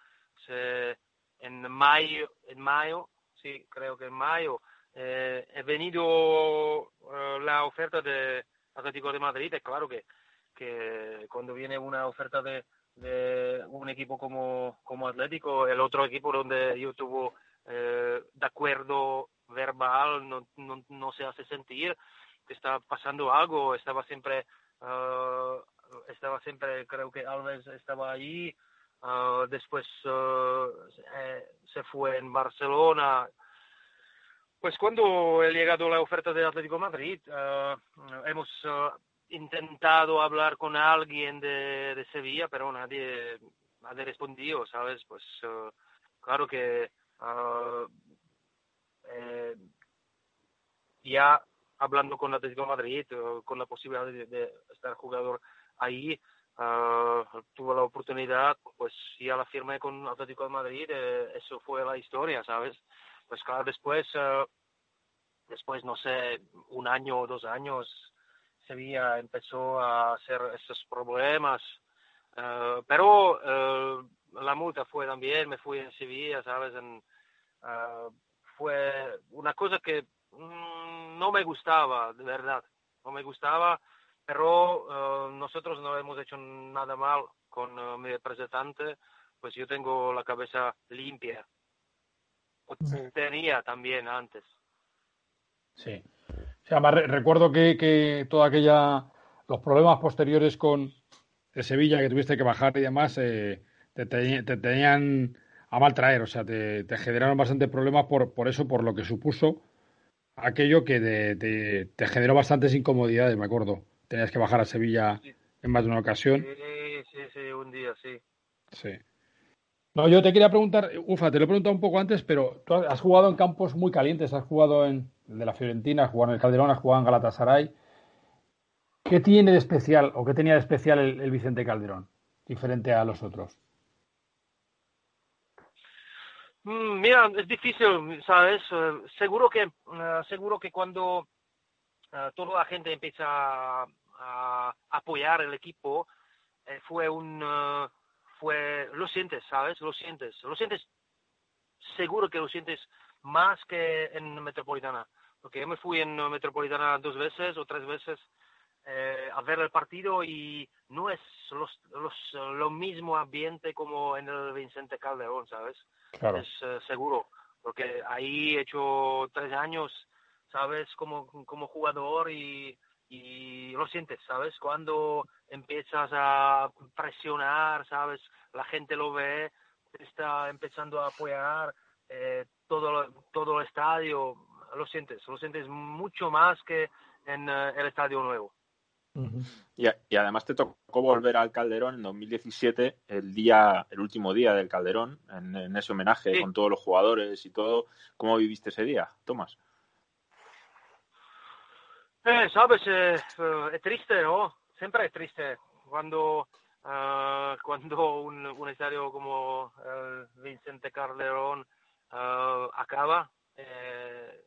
Speaker 3: Se, en mayo, en mayo, sí, creo que en mayo, eh, he venido uh, la oferta de Atlético de Madrid. Es claro que, que cuando viene una oferta de, de un equipo como, como Atlético, el otro equipo donde yo tuve eh, de acuerdo verbal no, no, no, se hace sentir está pasando algo. Estaba siempre, uh, estaba siempre, creo que Alves estaba allí. Uh, después eh, se fue en Barcelona. Pues cuando he llegado la oferta de Atlético Madrid, uh, hemos intentado hablar con alguien de, de, Sevilla, pero nadie, nadie respondió, ¿sabes? Pues claro que eh, ya hablando con Atlético Madrid, con la posibilidad de, de estar jugador ahí, Uh, tuve la oportunidad, pues ya la firmé con Atlético de Madrid, eh, eso fue la historia, ¿sabes? Pues claro, después, uh, después, no sé, un año o dos años, Sevilla empezó a hacer esos problemas, uh, pero la multa fue también, me fui en Sevilla, ¿sabes? En, fue una cosa que no me gustaba, de verdad, no me gustaba pero uh, nosotros no hemos hecho nada mal con uh, mi representante, pues yo tengo la cabeza limpia. Sí. Tenía también antes.
Speaker 4: Sí. O sea, re recuerdo que, que, toda aquella, los problemas posteriores con Sevilla que tuviste que bajar y demás, eh, te, te, te, tenían a mal traer, o sea, te, te generaron bastante problemas por, por eso, por lo que supuso aquello que de, te generó bastantes incomodidades, me acuerdo tenías que bajar a Sevilla sí. en más de una ocasión.
Speaker 3: Sí, sí, sí, un día, sí.
Speaker 4: Sí. No, yo te quería preguntar, Ufa, te lo he preguntado un poco antes, pero tú has jugado en campos muy calientes, has jugado en el de la Fiorentina, has jugado en el Calderón, has jugado en Galatasaray. ¿Qué tiene de especial o qué tenía de especial el, el Vicente Calderón, diferente a los otros?
Speaker 3: Mm, mira, es difícil, ¿sabes? Uh, seguro que, uh, seguro que cuando uh, toda la gente empieza a, apoyar el equipo, eh, fue un, fue, lo sientes, ¿sabes? Lo sientes, lo sientes, seguro que lo sientes más que en Metropolitana, porque yo me fui en Metropolitana dos veces o tres veces eh, a ver el partido y no es los, lo mismo ambiente como en el Vicente Calderón, ¿sabes?
Speaker 4: Claro.
Speaker 3: Es uh, seguro, porque ahí he hecho tres años, ¿sabes? Como, como jugador y y lo sientes, ¿sabes? Cuando empiezas a presionar, ¿sabes? La gente lo ve, está empezando a apoyar, eh, todo, todo el estadio, lo sientes, lo sientes mucho más que en eh, el estadio nuevo.
Speaker 2: Y, y, además te tocó volver al Calderón en 2017, el día, el último día del Calderón, en, ese homenaje con todos los jugadores y todo. ¿Cómo viviste ese día, Tomás?
Speaker 3: Eh, sabes, eh, es triste, ¿no? Siempre es triste cuando uh, cuando un, un, estadio como el Vicente Calderón uh, acaba. Eh,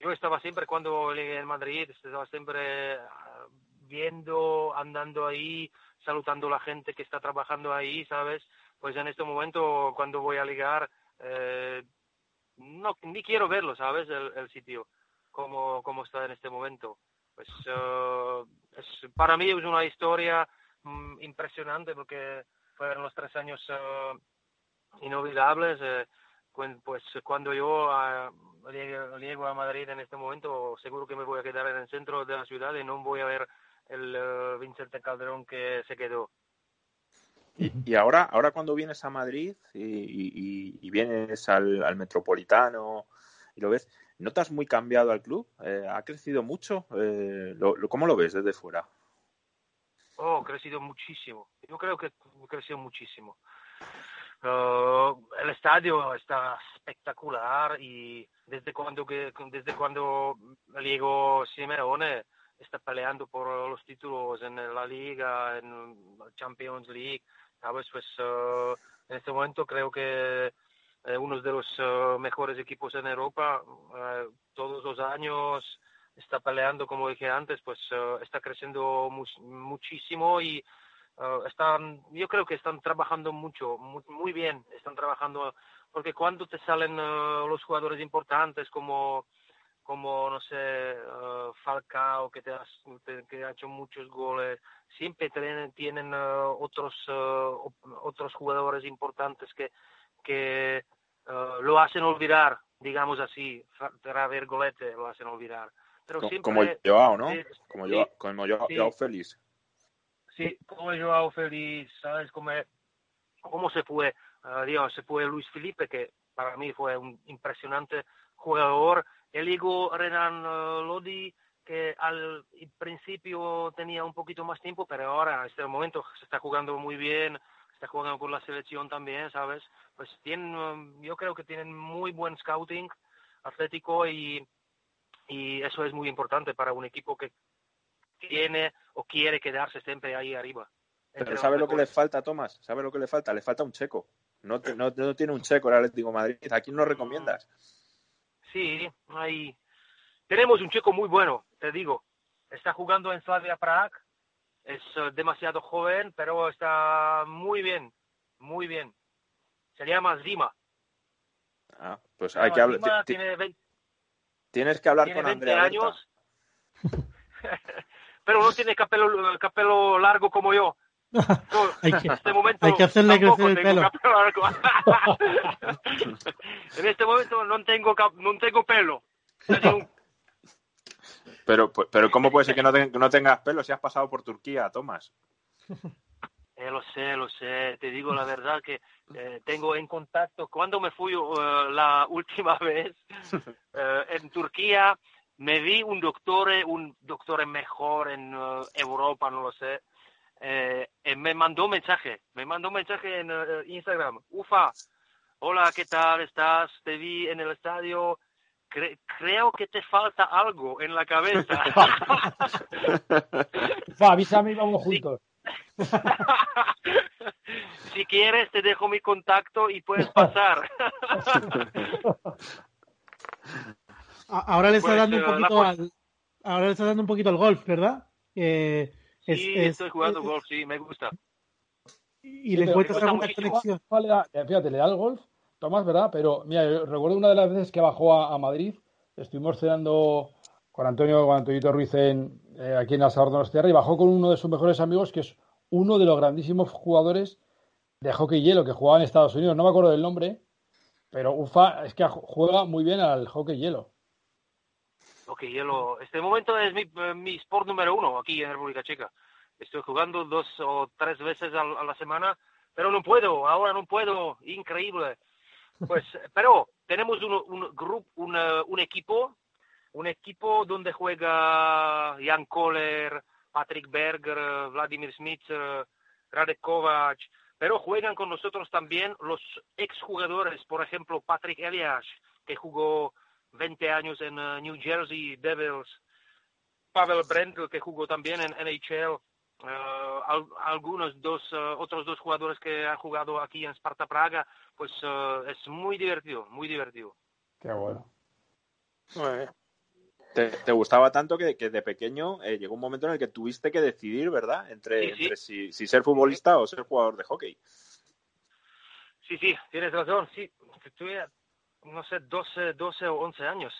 Speaker 3: yo estaba siempre cuando llegué en Madrid, estaba siempre uh, viendo, andando ahí, saludando a la gente que está trabajando ahí, ¿sabes? Pues en este momento, cuando voy a ligar, eh, no, ni quiero verlo, ¿sabes? El, el sitio, como, como está en este momento. Pues uh, es, para mí es una historia mm, impresionante porque fueron los tres años uh, inolvidables. Eh, pues cuando yo uh, llego a Madrid en este momento, seguro que me voy a quedar en el centro de la ciudad y no voy a ver el uh, Vicente Calderón que se quedó.
Speaker 2: Y, y, ahora, ahora cuando vienes a Madrid y, y, y vienes al, al, Metropolitano y lo ves, ¿notas muy cambiado al club? Eh, ¿Ha crecido mucho? Eh, lo, lo, ¿Cómo lo ves desde fuera?
Speaker 3: Oh, ha crecido muchísimo. Yo creo que ha crecido muchísimo. Uh, el estadio está espectacular y desde cuando que desde cuando llegó Simeone está peleando por los títulos en la liga, en la Champions League, sabes pues uh, en este momento creo que eh, uno de los uh, mejores equipos en Europa uh, todos los años está peleando como dije antes pues está creciendo mu muchísimo y están, yo creo que están trabajando mucho, muy, muy, bien, están trabajando, porque cuando te salen los jugadores importantes como, como no sé, uh, Falcao, que, te, has, te, que ha hecho muchos goles, siempre tienen, tienen otros, otros jugadores importantes que, que lo hacen olvidar, digamos así, para ver golete lo hacen olvidar. Pero
Speaker 2: como,
Speaker 3: siempre,
Speaker 2: como Joao, ¿no? Como, sí, Joao, como Joao, sí. Joao Félix
Speaker 3: sí, como Joao Félix, ¿sabes? Cómo, cómo se fue, uh, Dios, se fue Luis Felipe, que para mí fue un impresionante jugador. El hijo Renan uh, Lodi, que al principio tenía un poquito más tiempo, pero ahora, en este momento, se está jugando muy bien, está jugando con la selección también, ¿sabes? Pues tienen, yo creo que tienen muy buen scouting atlético y, y eso es muy importante para un equipo que tiene o quiere quedarse siempre ahí arriba.
Speaker 2: Pero ¿sabe lo que le falta, Tomás? ¿Sabe lo que le falta? Le falta un checo. No, te, no, no tiene un checo el Atlético de Madrid. ¿A quién nos recomiendas?
Speaker 3: Sí, ahí. Tenemos un checo muy bueno, te digo. Está jugando en Slavia Prague. Es uh, demasiado joven, pero está muy bien. Muy bien. Se llama Zima.
Speaker 2: Ah, pues hay que hablar. Tienes que hablar con Andrea. años.
Speaker 3: pero no tiene capelo, capelo largo como yo. No,
Speaker 5: hay, que,
Speaker 3: en este momento
Speaker 5: hay que hacerle crecer el pelo.
Speaker 3: en este momento no tengo, no tengo pelo.
Speaker 2: Pero, pero ¿cómo puede ser que no, te, no tengas pelo si has pasado por Turquía, Tomás?
Speaker 3: Eh, lo sé, lo sé. Te digo la verdad que eh, tengo en contacto. Cuando me fui uh, la última vez uh, en Turquía, me vi un doctor, un doctor mejor en uh, Europa, no lo sé, eh, me mandó un mensaje, me mandó un mensaje en uh, Instagram, Ufa, hola, ¿qué tal estás? Te vi en el estadio, Cre creo que te falta algo en la cabeza.
Speaker 5: Ufa, avísame y vamos juntos.
Speaker 3: si quieres, te dejo mi contacto y puedes pasar.
Speaker 5: Ahora le está pues, dando un poquito al, ahora le está dando un poquito al golf, ¿verdad? Eh,
Speaker 3: es, sí, es, estoy jugando es, golf, sí, me gusta.
Speaker 5: Y sí, le encuentras alguna conexión.
Speaker 4: Fíjate, le da el golf, Tomás, ¿verdad? Pero mira, recuerdo una de las veces que bajó a, a Madrid, estuvimos cenando con Antonio, con Antonito Ruiz en, eh, aquí en Asador de Tierra y bajó con uno de sus mejores amigos, que es uno de los grandísimos jugadores de hockey hielo que jugaba en Estados Unidos. No me acuerdo del nombre, pero Ufa es que juega muy bien al hockey hielo.
Speaker 3: Ok, hielo. Este momento es mi, mi sport número uno aquí en República Checa. Estoy jugando dos o tres veces a, a, la semana, pero no puedo, ahora no puedo. Increíble. Pues, pero tenemos un, un grupo, un, un equipo, un equipo donde juega Jan Kohler, Patrick Berger, Vladimir Smith, Radek Kovac, pero juegan con nosotros también los exjugadores, por ejemplo, Patrick Elias, que jugó 20 años en uh, New Jersey Devils, Pavel Brendel, que jugó también en NHL, uh, algunos dos, uh, otros dos jugadores que han jugado aquí en Sparta Praga, pues es muy divertido, muy divertido.
Speaker 4: Qué bueno.
Speaker 2: Te, gustaba tanto que, que de pequeño eh, llegó un momento en el que tuviste que decidir, ¿verdad? Entre, si, si, ser futbolista o ser jugador de hockey.
Speaker 3: Sí, sí, tienes razón. Sí, tuve, no sé, 12, 12 o 11 años.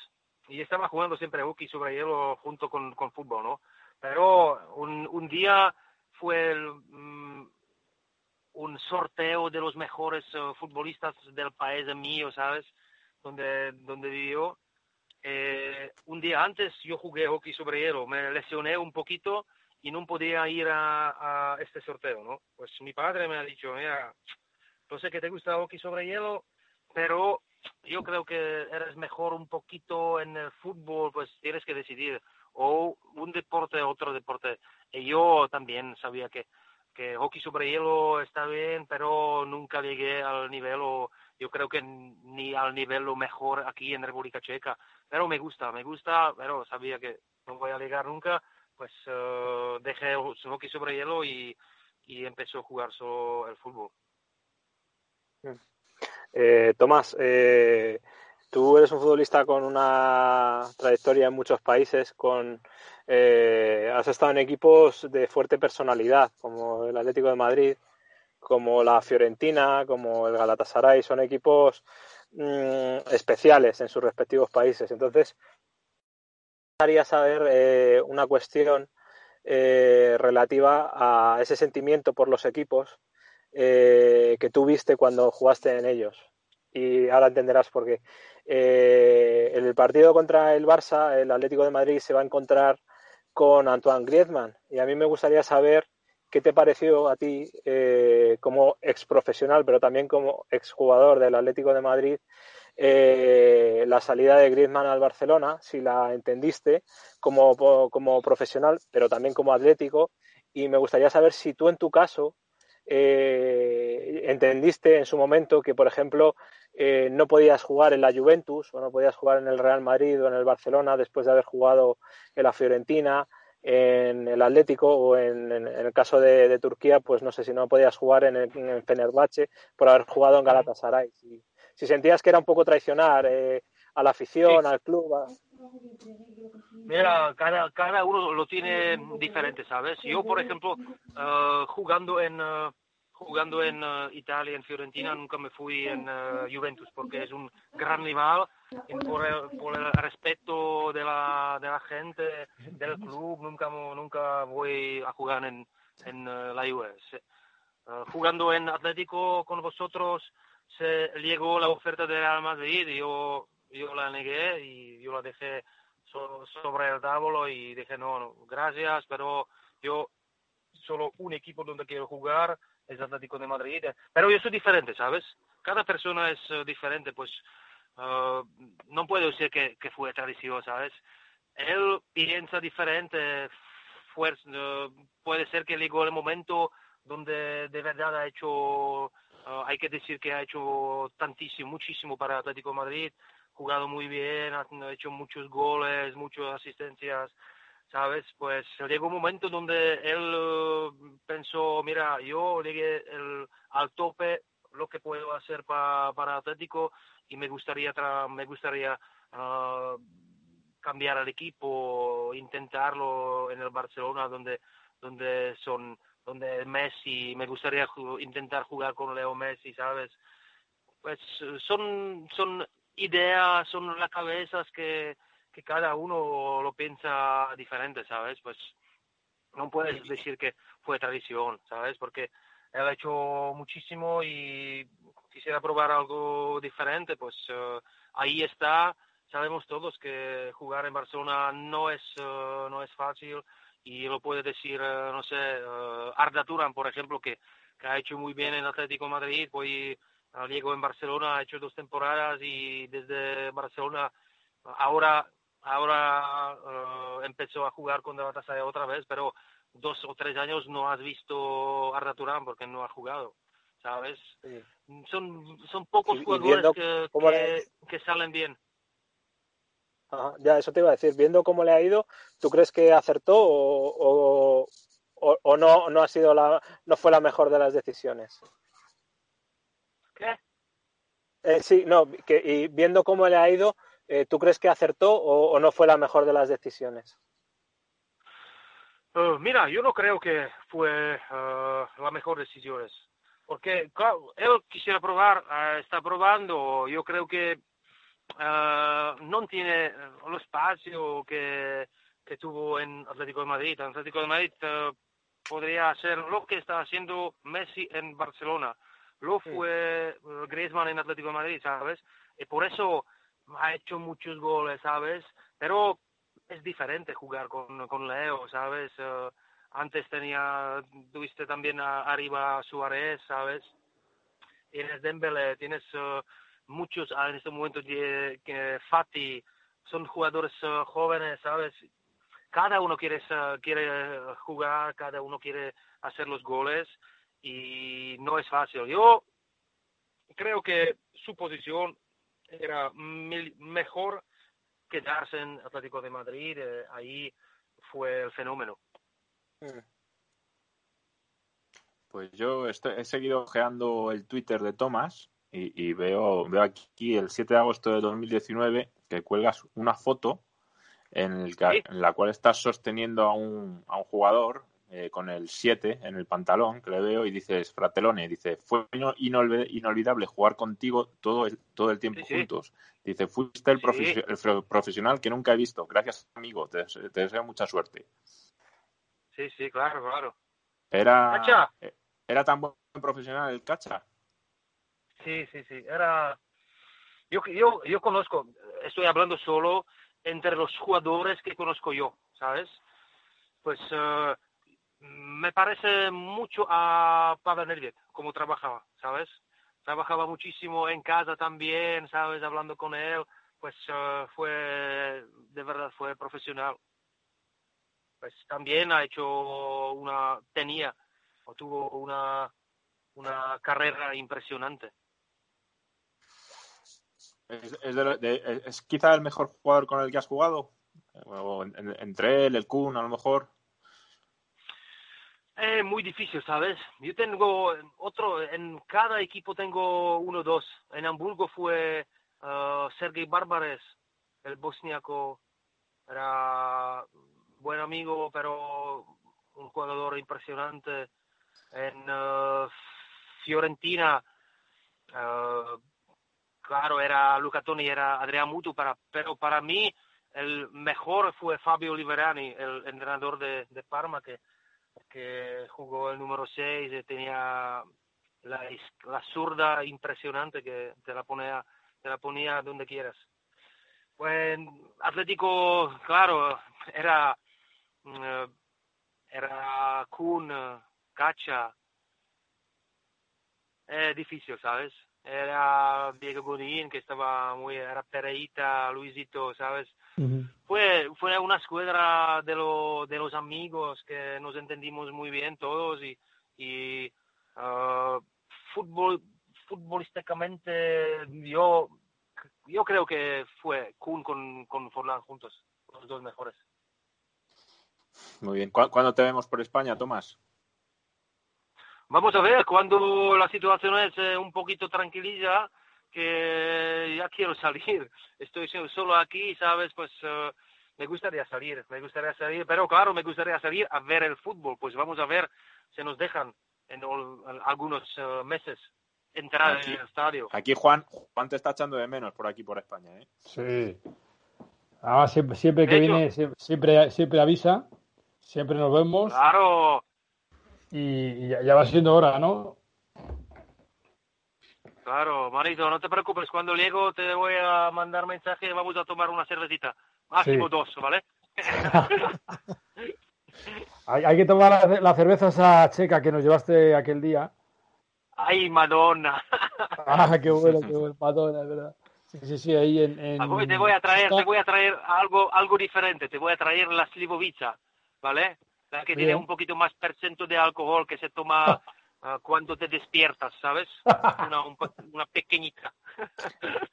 Speaker 3: Y estaba jugando siempre hockey sobre hielo junto con, con fútbol, ¿no? Pero un, un día fue el, mm, un sorteo de los mejores eh, futbolistas del país mío, ¿sabes? Donde, donde vivió eh, un día antes yo jugué hockey sobre hielo, me lesioné un poquito y no podía ir a, este sorteo, ¿no? Pues mi padre me ha dicho, mira, no sé que te gusta hockey sobre hielo, pero yo creo que eres mejor un poquito en el fútbol, pues tienes que decidir, o un deporte otro deporte. Y yo también sabía que, que hockey sobre hielo está bien, pero nunca llegué al nivel, o yo creo que ni al nivel lo mejor aquí en República Checa pero me gusta, me gusta, pero sabía que no voy a llegar nunca, pues uh, dejé hockey sobre hielo y, y empezó a jugar solo el fútbol.
Speaker 6: Eh, Tomás, eh, tú eres un futbolista con una trayectoria en muchos países, con eh, has estado en equipos de fuerte personalidad, como el Atlético de Madrid, como la Fiorentina, como el Galatasaray, son equipos Mm, especiales en sus respectivos países. Entonces, me gustaría saber eh, una cuestión eh, relativa a ese sentimiento por los equipos eh, que tuviste cuando jugaste en ellos. Y ahora entenderás por qué. en el partido contra el Barça, el Atlético de Madrid se va a encontrar con Antoine Griezmann. Y a mí me gustaría saber ¿Qué te pareció a ti eh, como ex profesional, pero también como exjugador del Atlético de Madrid, eh, la salida de Griezmann al Barcelona, si la entendiste como, como profesional, pero también como atlético? Y me gustaría saber si tú en tu caso eh, entendiste en su momento que, por ejemplo, no podías jugar en la Juventus o no podías jugar en el Real Madrid o en el Barcelona después de haber jugado en la Fiorentina en el Atlético o en, el caso de, Turquía, pues no sé si no podías jugar en el, en Fenerbahce por haber jugado en Galatasaray. Si, si sentías que era un poco traicionar eh, a la afición, al club.
Speaker 3: Mira, cada, cada uno lo tiene diferente, ¿sabes? Yo, por ejemplo, uh, jugando en, uh, jugando en uh, Italia, en Fiorentina, nunca me fui en Juventus porque es un gran rival por el, por el respeto de la, de la gente, del club, nunca, nunca voy a jugar en, en la US. jugando en Atlético con vosotros, se llegó la oferta de Real Madrid y yo, yo la negué y yo la dejé sobre el tablo y dije no, no, gracias, pero yo solo un equipo donde quiero jugar es Atlético de Madrid. Pero yo soy diferente, ¿sabes? Cada persona es eh, diferente, pues uh, no puedo decir que, que fue tradición, ¿sabes? Él piensa diferente, uh, puede ser que llegó el momento donde de verdad ha hecho, uh, hay que decir que ha hecho tantísimo, muchísimo para Atlético de Madrid, jugado muy bien, ha hecho muchos goles, muchas asistencias, ¿sabes? Pues llegó un momento donde él uh, pensó, mira, yo llegué el, al tope lo que puedo hacer para Atlético y me gustaría me gustaría uh, cambiar al equipo, intentarlo en el Barcelona donde donde son donde Messi, me gustaría intentar jugar con Leo Messi, ¿sabes? Pues son son ideas, son las cabezas que que cada uno lo piensa diferente, ¿sabes? Pues no puedes decir que fue tradición, ¿sabes? Porque él ha hecho muchísimo y quisiera probar algo diferente, pues eh, ahí está. Sabemos todos que jugar en Barcelona no es, eh, no es fácil y lo puede decir, eh, no sé, Arda Turan, por ejemplo, que, que ha hecho muy bien en Atlético Madrid, pues Llegó en Barcelona, ha hecho dos temporadas y desde Barcelona ahora ahora empezó a jugar con Galatasaray otra vez, pero dos o tres años no has visto a Arda Turán porque no ha jugado, ¿sabes? Son, son pocos jugadores que, que, salen bien.
Speaker 6: ya, eso te iba a decir. Viendo cómo le ha ido, ¿tú crees que acertó o, o, o no, no ha sido la, no fue la mejor de las decisiones? Eh, sí, no, que, y viendo cómo le ha ido, eh, ¿tú crees que acertó o, no fue la mejor de las decisiones?
Speaker 3: Uh, mira, yo no creo que fue la mejor decisión. Porque, él quisiera probar, uh, está probando. Yo creo que no tiene el espacio que, que, tuvo en Atlético de Madrid. En Atlético de Madrid podría hacer lo que está haciendo Messi en Barcelona. Lo fue Griezmann en Atlético de Madrid, ¿sabes? Y por eso ha hecho muchos goles, ¿sabes? Pero es diferente jugar con, con Leo, ¿sabes? Uh, antes tenía, tuviste también a, arriba Suárez, ¿sabes? Tienes Dembele, tienes uh, muchos ah, en este momento que, que Fati, son jugadores uh, jóvenes, ¿sabes? Cada uno quiere, quiere jugar, cada uno quiere hacer los goles y no es fácil. Yo creo que su posición era mil, mejor quedarse en Atlético de Madrid, eh, ahí fue el fenómeno.
Speaker 2: Mm. Pues yo estoy, he seguido ojeando el Twitter de Tomás y, y, veo, veo aquí el 7 de agosto de 2019 que cuelgas una foto en, el, ¿Sí? en la cual estás sosteniendo a un, a un jugador eh, con el 7 en el pantalón, que le veo, y dices, Fratelone, dice, fue inolvidable jugar contigo todo el, todo el tiempo sí, juntos. Sí. Dice, fuiste el, profe el, profesional que nunca he visto. Gracias, amigo, te, te, deseo mucha suerte.
Speaker 3: Sí, sí, claro, claro.
Speaker 2: Era, ¿Cacha? era tan buen profesional el Cacha.
Speaker 3: Sí, sí, sí, era... Yo, yo, yo conozco, estoy hablando solo entre los jugadores que conozco yo, ¿sabes? Pues uh, me parece mucho a Pavel Nedved, como trabajaba, ¿sabes? Trabajaba muchísimo en casa también, ¿sabes? Hablando con él, pues uh, fue, de verdad, fue profesional. Pues también ha hecho una, tenía o tuvo una, una carrera impresionante.
Speaker 2: ¿Es, es, de, de, ¿Es, quizá el mejor jugador con el que has jugado? O en, en, entre él, el Kun, a lo mejor.
Speaker 3: Es eh, muy difícil, ¿sabes? Yo tengo otro, en cada equipo tengo uno o dos. En Hamburgo fue uh, Sergei Barbares, el bosniaco, era buen amigo, pero un jugador impresionante. En uh, Fiorentina, claro, era Luca Toni, era Adrián Mutu, para, pero para mí el mejor fue Fabio Liberani, el entrenador de, de Parma, que que jugó el número 6, eh, tenía la, la zurda impresionante que te la ponía, te la ponía donde quieras. Pues Atlético, claro, era, mm, era Kun, Cacha, es difícil, ¿sabes? Era Diego Godín, que estaba muy, era Pereita, Luisito, ¿sabes? Uh -huh. Fue, fue una escuadra de, lo, de los amigos que nos entendimos muy bien todos y, y uh, fútbol, futbolísticamente yo, yo creo que fue Kuhn con, con Forlán juntos, los dos mejores.
Speaker 2: Muy bien. ¿Cuándo te vemos por España, Tomás?
Speaker 3: Vamos a ver, cuando la situación es eh, un poquito tranquililla, que ya quiero salir. Estoy solo aquí, ¿sabes? Pues uh, me gustaría salir, me gustaría salir, pero claro, me gustaría salir a ver el fútbol. Pues vamos a ver, se nos dejan en, en algunos uh, meses entrar aquí, en el estadio.
Speaker 2: Aquí Juan, Juan te está echando de menos por aquí, por España, ¿eh?
Speaker 4: Sí. Además, siempre, siempre que viene, siempre, siempre avisa, siempre nos vemos.
Speaker 3: Claro.
Speaker 4: Y, y ya, ya va siendo hora, ¿no?
Speaker 3: Claro, Marito, no te preocupes. Cuando llego te voy a mandar mensaje y vamos a tomar una cervecita. Máximo sí. dos, ¿vale?
Speaker 4: hay, hay, que tomar la, la, cerveza esa checa que nos llevaste aquel día.
Speaker 3: ¡Ay, Madonna!
Speaker 4: ¡Ah, qué bueno, qué bueno! Madonna, verdad. Sí, sí, sí, ahí en... en...
Speaker 3: te voy a traer, te voy a traer algo, algo diferente. Te voy a traer la Slivovica, ¿vale? La que tiene un poquito más percento de alcohol que se toma uh, cuando te despiertas, ¿sabes? Una, un, una pequeñita.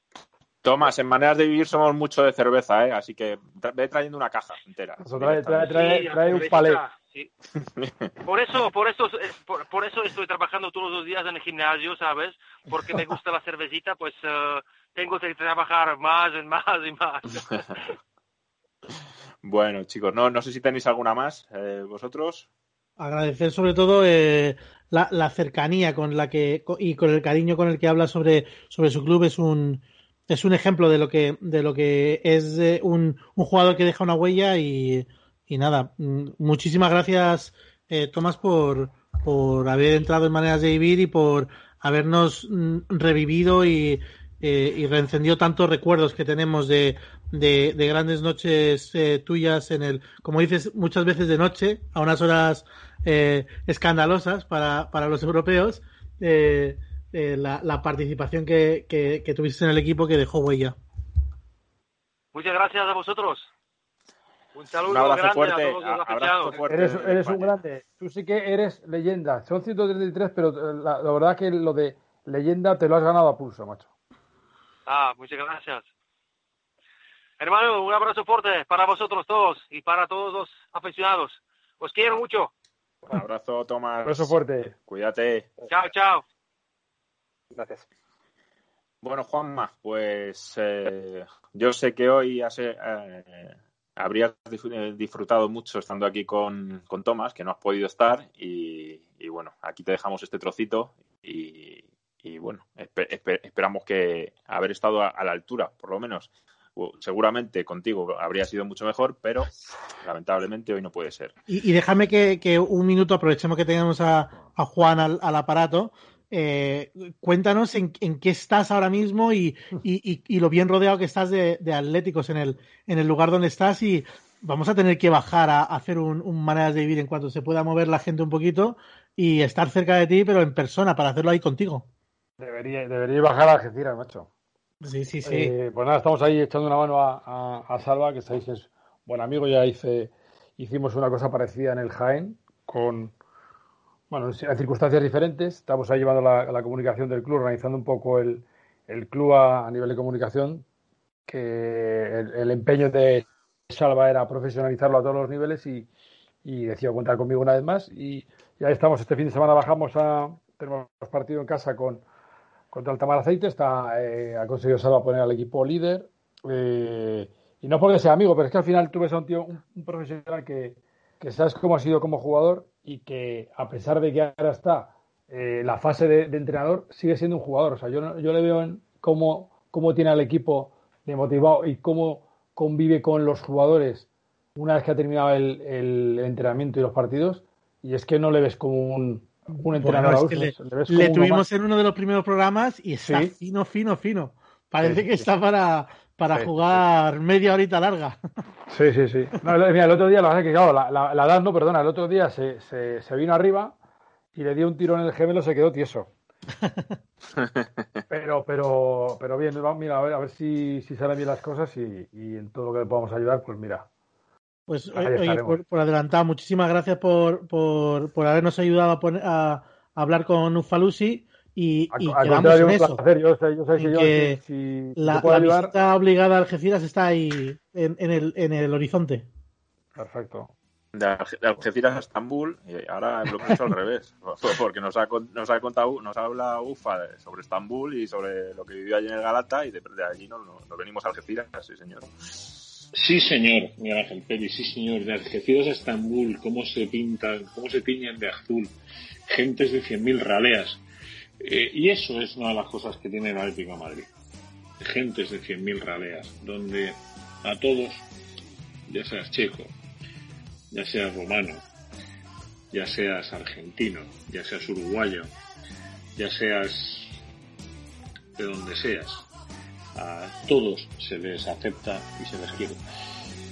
Speaker 2: Tomás, en maneras de vivir somos mucho de cerveza, ¿eh? así que ve trayendo una caja entera.
Speaker 4: trae, trae, trae, trae un palet. Sí.
Speaker 3: Por eso, por eso, por, por, eso estoy trabajando todos los días en el gimnasio, ¿sabes? Porque me gusta la cervecita, pues uh, tengo que trabajar más y más y más.
Speaker 2: bueno, chicos, no, no sé si tenéis alguna más, eh, vosotros.
Speaker 5: Agradecer sobre todo eh, la, cercanía con la que y con el cariño con el que habla sobre, sobre su club. Es un es un ejemplo de lo que de lo que es eh, un, un, jugador que deja una huella y, y nada. Mm, muchísimas gracias eh, Tomás por por haber entrado en maneras de vivir y por habernos mm, revivido y, eh, y reencendido tantos recuerdos que tenemos de, de, de grandes noches eh, tuyas en el, como dices, muchas veces de noche, a unas horas eh, escandalosas para, para los europeos. Eh, eh, la, la, participación que, que, que, tuviste en el equipo que dejó huella.
Speaker 3: Muchas gracias a vosotros. Un saludo un grande fuerte, a todos los aficionados.
Speaker 4: Eres, eres un grande. Tú sí que eres leyenda. Son 133, pero la, la, verdad que lo de leyenda te lo has ganado a pulso, macho.
Speaker 3: Ah, muchas gracias. Hermano, un abrazo fuerte para vosotros todos y para todos los aficionados. Os quiero mucho.
Speaker 2: Un abrazo, Tomás. Un
Speaker 4: abrazo fuerte.
Speaker 2: Cuídate.
Speaker 3: Chao, chao.
Speaker 6: Gracias.
Speaker 2: Bueno, Juanma, pues eh, yo sé que hoy hace, eh, habrías disfrutado mucho estando aquí con, con Tomás, que no has podido estar, y, y, bueno, aquí te dejamos este trocito y, y bueno, esper, esper, esperamos que haber estado a, la altura, por lo menos. Seguramente contigo habría sido mucho mejor, pero lamentablemente hoy no puede ser.
Speaker 5: Y, déjame que, un minuto aprovechemos que tenemos a, Juan al, aparato eh, cuéntanos en, en, qué estás ahora mismo y, lo bien rodeado que estás de, atléticos en el, en el lugar donde estás y vamos a tener que bajar a, a hacer un, un, maneras de vivir en cuanto se pueda mover la gente un poquito y estar cerca de ti, pero en persona, para hacerlo ahí contigo.
Speaker 4: Debería, debería bajar a Algeciras, macho.
Speaker 5: Sí, sí, sí.
Speaker 4: Eh, pues nada, estamos ahí echando una mano a, a, a Salva, que sabéis es buen amigo, ya hice, hicimos una cosa parecida en el Jaén con bueno, en circunstancias diferentes. Estamos ahí llevando la, la comunicación del club, organizando un poco el, el club a, a, nivel de comunicación, que el, el, empeño de Salva era profesionalizarlo a todos los niveles y, y decidió contar conmigo una vez más. Y, y ahí estamos, este fin de semana bajamos a, tenemos partido en casa con contra el Tamar Aceite, está, eh, ha conseguido Salva poner al equipo líder. Eh, y no porque sea amigo, pero es que al final tú ves a un tío, un, profesional que, que sabes cómo ha sido como jugador y que a pesar de que ahora está eh, la fase de, de, entrenador, sigue siendo un jugador. O sea, yo, yo le veo en cómo, cómo tiene al equipo de motivado y cómo convive con los jugadores una vez que ha terminado el, el, entrenamiento y los partidos. Y es que no le ves como un, un entrenador.
Speaker 5: Bueno, es que le, tuvimos en uno de los primeros programas y está ¿Sí? fino, fino, fino. Parece sí, que sí. está para, para sí, jugar media horita larga.
Speaker 4: Sí, sí, sí. No, mira, el otro día, la verdad es que, claro, la, la, la, edad no, perdona, el otro día se, se, se, vino arriba y le dio un tiro en el gemelo, se quedó tieso. pero, pero, pero bien, mira, a ver, a ver si, si salen bien las cosas y, y, en todo lo que le podamos ayudar, pues mira.
Speaker 5: Pues oye, por, por, adelantado, muchísimas gracias por, por, por habernos ayudado a, poner, a, a hablar con Ufalusi y, y
Speaker 4: a, quedamos en eso. Placer. Yo sé, yo sé que, yo,
Speaker 5: que si, si la, la ayudar... visita obligada a Algeciras está ahí en, en, el, en el horizonte.
Speaker 4: Perfecto.
Speaker 2: De Algeciras a Estambul y ahora lo hemos hecho al revés porque nos ha, nos ha contado nos habla UFA sobre Estambul y sobre lo que vivió allí en el Galata y de, de allí nos, nos venimos a Algeciras sí señor
Speaker 1: Sí, señor, Miguel Ángel Pérez, sí, señor. De Algeciras a Estambul, cómo se pintan, cómo se tiñen de azul. Gentes de 100.000 raleas. Eh, y eso es una de las cosas que tiene el Atlético Madrid. Gentes de 100.000 raleas, donde a todos, ya seas checo, ya seas romano, ya seas argentino, ya seas uruguayo, ya seas de donde seas, a todos se les acepta y se les quiere.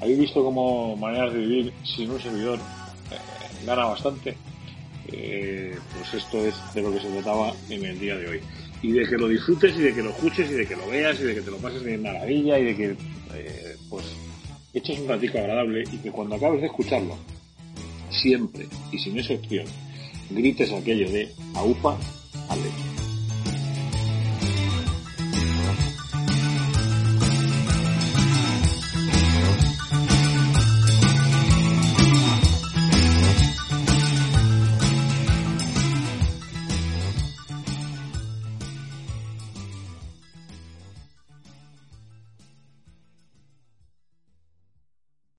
Speaker 1: Habéis visto cómo maneras de vivir sin un servidor eh, gana bastante eh, pues esto es de lo que se trataba en el día de hoy. Y de que lo disfrutes y de que lo escuches y de que lo veas y de que te lo pases de maravilla y de que eh, pues eches un ratico agradable y que cuando acabes de escucharlo, siempre y sin excepción, grites aquello de AUPA, Ale.